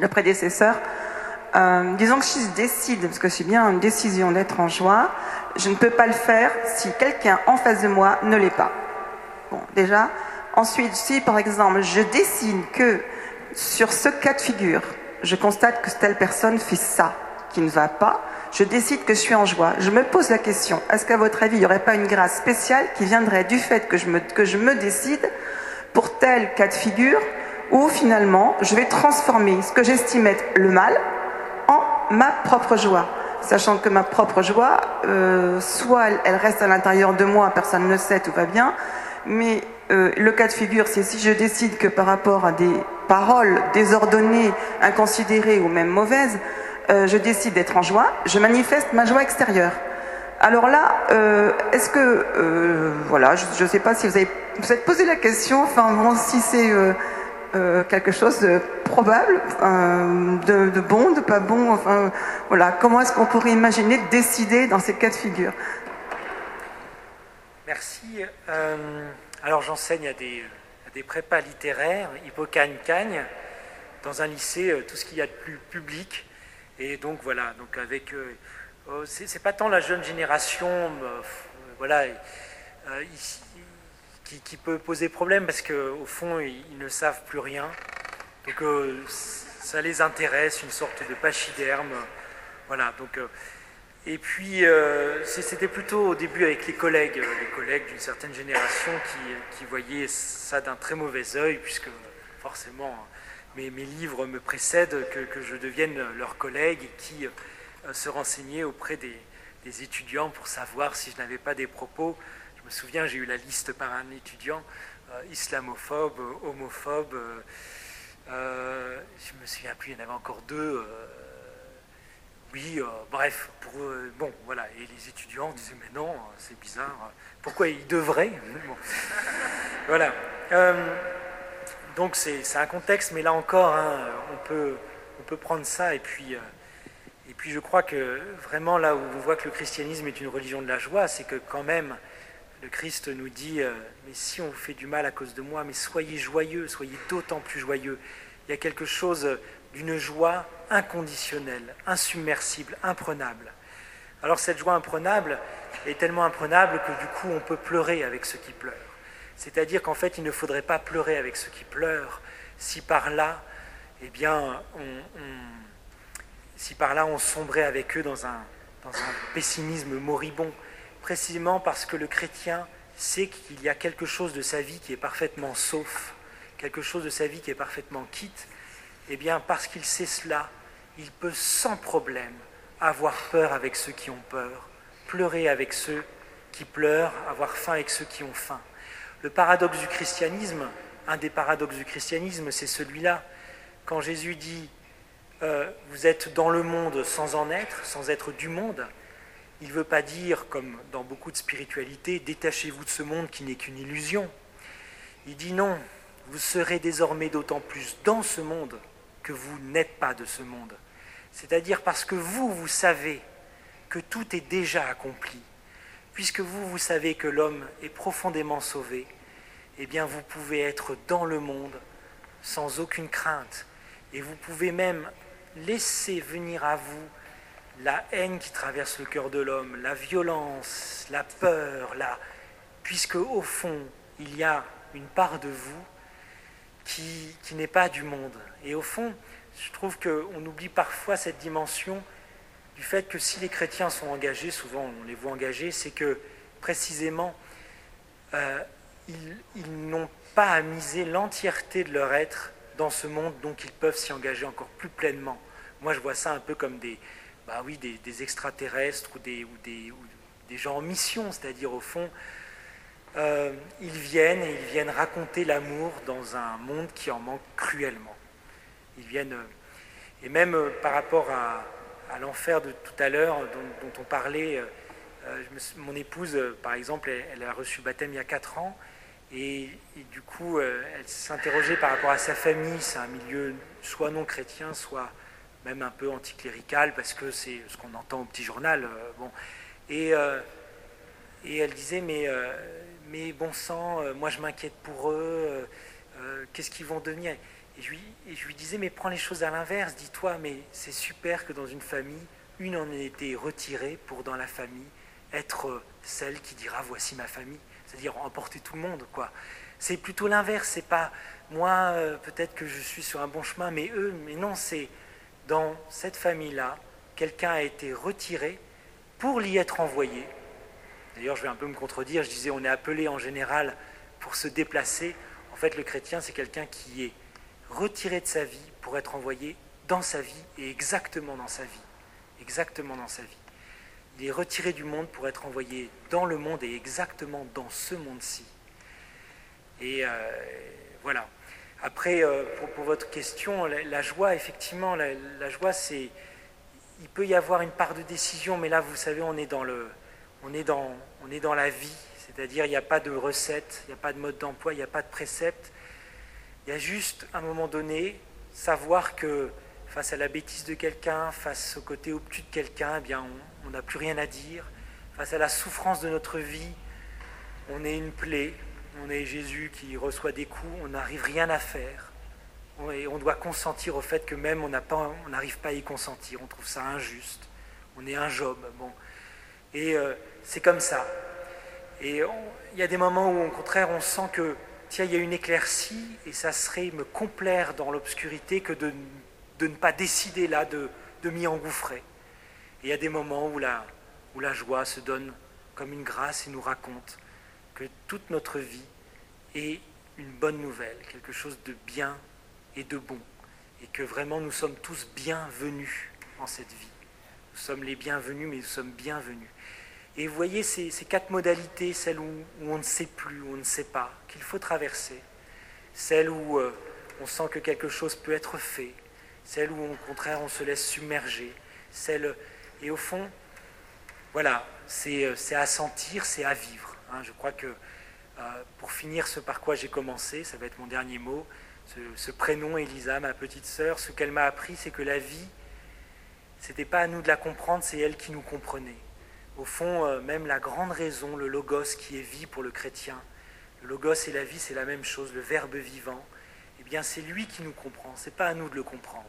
le prédécesseur. Euh, disons que si je décide, parce que c'est bien une décision d'être en joie, je ne peux pas le faire si quelqu'un en face de moi ne l'est pas. Bon, déjà. Ensuite, si par exemple je décide que sur ce cas de figure, je constate que telle personne fait ça qui ne va pas, je décide que je suis en joie. Je me pose la question, est-ce qu'à votre avis, il n'y aurait pas une grâce spéciale qui viendrait du fait que je me, que je me décide pour tel cas de figure où finalement je vais transformer ce que j'estime être le mal en ma propre joie? Sachant que ma propre joie, euh, soit elle reste à l'intérieur de moi, personne ne sait, tout va bien, mais euh, le cas de figure, c'est si je décide que par rapport à des paroles désordonnées, inconsidérées ou même mauvaises, euh, je décide d'être en joie, je manifeste ma joie extérieure. Alors là, est-ce que, voilà, je ne sais pas si vous avez, posé la question, enfin bon, si c'est quelque chose de probable, de, de, bon, de pas bon, enfin voilà, comment est-ce qu'on pourrait imaginer décider dans ces cas de figure? Merci. Alors j'enseigne à des, prépas littéraires, Hippocagne-Cagne, dans un lycée, euh, tout ce qu'il y a de plus public. Et donc voilà, donc avec, euh, oh, c'est pas tant la jeune génération, euh, voilà, qui, peut poser problème parce qu'au fond ils, ne savent plus rien. Donc ça les intéresse, une sorte de pachyderme. Voilà, donc et puis, euh, c'était plutôt au début avec les collègues, euh, les collègues d'une certaine génération qui, voyaient ça d'un très mauvais œil, puisque forcément mes, livres me précèdent, que, je devienne leur collègue et qui euh, se renseignaient auprès des, étudiants pour savoir si je n'avais pas des propos. Je me souviens, j'ai eu la liste par un étudiant, islamophobe, homophobe, je ne me souviens plus, il y en avait encore deux oui, euh, bref, pour, bon, voilà. Et les étudiants disaient, mais non, c'est bizarre, pourquoi ils devraient Voilà. Euh, donc c'est un contexte, mais là encore, hein, on, peut, on peut prendre ça et puis, euh, et puis je crois que vraiment là où on voit que le christianisme est une religion de la joie, c'est que quand même le Christ nous dit, mais si on vous fait du mal à cause de moi, mais soyez joyeux, soyez d'autant plus joyeux. Il y a quelque chose d'une joie inconditionnelle, insubmersible, imprenable. Alors cette joie imprenable est tellement imprenable que du coup on peut pleurer avec ceux qui pleurent. C'est-à-dire qu'en fait il ne faudrait pas pleurer avec ceux qui pleurent si par là, eh bien, on, si par là on sombrait avec eux dans un pessimisme moribond, précisément parce que le chrétien sait qu'il y a quelque chose de sa vie qui est parfaitement sauf, quelque chose de sa vie qui est parfaitement quitte, eh bien, parce qu'il sait cela, il peut sans problème avoir peur avec ceux qui ont peur, pleurer avec ceux qui pleurent, avoir faim avec ceux qui ont faim. Le paradoxe du christianisme, un des paradoxes du christianisme, c'est celui-là. Quand Jésus dit euh, Vous êtes dans le monde sans en être, sans être du monde, il ne veut pas dire, comme dans beaucoup de spiritualité, détachez-vous de ce monde qui n'est qu'une illusion. Il dit non, vous serez désormais d'autant plus dans ce monde que vous n'êtes pas de ce monde. C'est-à-dire parce que vous, vous savez que tout est déjà accompli. Puisque vous, vous savez que l'homme est profondément sauvé, eh bien vous pouvez être dans le monde sans aucune crainte. Et vous pouvez même laisser venir à vous la haine qui traverse le cœur de l'homme, la violence, la peur, la... puisque au fond, il y a une part de vous qui, qui n'est pas du monde, et au fond, je trouve qu'on oublie parfois cette dimension du fait que si les chrétiens sont engagés, souvent on les voit engagés, c'est que précisément, euh, ils, n'ont pas à miser l'entièreté de leur être dans ce monde, donc ils peuvent s'y engager encore plus pleinement. Moi, je vois ça un peu comme des, bah oui, des, extraterrestres ou des, ou des, des, gens en mission, c'est-à-dire au fond, euh, ils viennent et ils viennent raconter l'amour dans un monde qui en manque cruellement. Ils viennent, euh, et même euh, par rapport à, l'enfer de tout à l'heure dont, on parlait, mon épouse, par exemple, elle, a reçu baptême il y a 4 ans, et, du coup, elle s'interrogeait par rapport à sa famille. C'est un milieu soit non chrétien, soit même un peu anticlérical, parce que c'est ce qu'on entend au petit journal. bon. Et, et elle disait, mais, mais bon sang, moi je m'inquiète pour eux, qu'est-ce qu'ils vont devenir? Et je, lui, disais, mais prends les choses à l'inverse, dis-toi, mais c'est super que dans une famille, une en ait été retirée pour dans la famille être celle qui dira voici ma famille, c'est-à-dire emporter tout le monde, quoi. C'est plutôt l'inverse, c'est pas moi, euh, peut-être que je suis sur un bon chemin, mais eux, mais non, c'est dans cette famille-là, quelqu'un a été retiré pour l'y être envoyé. D'ailleurs, je vais un peu me contredire, je disais on est appelé en général pour se déplacer. En fait, le chrétien, c'est quelqu'un qui est retiré de sa vie pour être envoyé dans sa vie et exactement dans sa vie. Exactement dans sa vie. Il est retiré du monde pour être envoyé dans le monde et exactement dans ce monde-ci. Et euh, voilà. Après, euh, pour, votre question, la, joie, effectivement, la, joie, c'est. Il peut y avoir une part de décision, mais là, vous savez, on est dans, le, on est dans, on est dans la vie. C'est-à-dire, il n'y a pas de recette, il n'y a pas de mode d'emploi, il n'y a pas de précepte. Il y a juste, à un moment donné, savoir que face à la bêtise de quelqu'un, face au côté obtus de quelqu'un, eh on n'a plus rien à dire. Face à la souffrance de notre vie, on est une plaie, on est Jésus qui reçoit des coups, on n'arrive rien à faire. Et on doit consentir au fait que même on n'arrive pas, à y consentir, on trouve ça injuste. On est un job. Bon. Et euh, c'est comme ça. Et il y a des moments où, au contraire, on sent que, tiens, il y a une éclaircie, et ça serait me complaire dans l'obscurité que de, ne pas décider là de, m'y engouffrer. Et il y a des moments où la, où la joie se donne comme une grâce et nous raconte que toute notre vie est une bonne nouvelle, quelque chose de bien et de bon, et que vraiment nous sommes tous bienvenus en cette vie. Nous sommes les bienvenus, mais nous sommes bienvenus. Et vous voyez ces, quatre modalités, celles où, on ne sait plus, où on ne sait pas, qu'il faut traverser, celles où euh, on sent que quelque chose peut être fait, celles où au contraire on se laisse submerger, celles... Et au fond, voilà, c'est euh, à sentir, c'est à vivre. Hein, je crois que euh, pour finir ce par quoi j'ai commencé, ça va être mon dernier mot, ce, prénom Elisa, ma petite sœur, ce qu'elle m'a appris, c'est que la vie, c'était pas à nous de la comprendre, c'est elle qui nous comprenait. Au fond, euh, même la grande raison, le logos qui est vie pour le chrétien, le logos et la vie, c'est la même chose, le verbe vivant. Eh bien, c'est lui qui nous comprend. C'est pas à nous de le comprendre.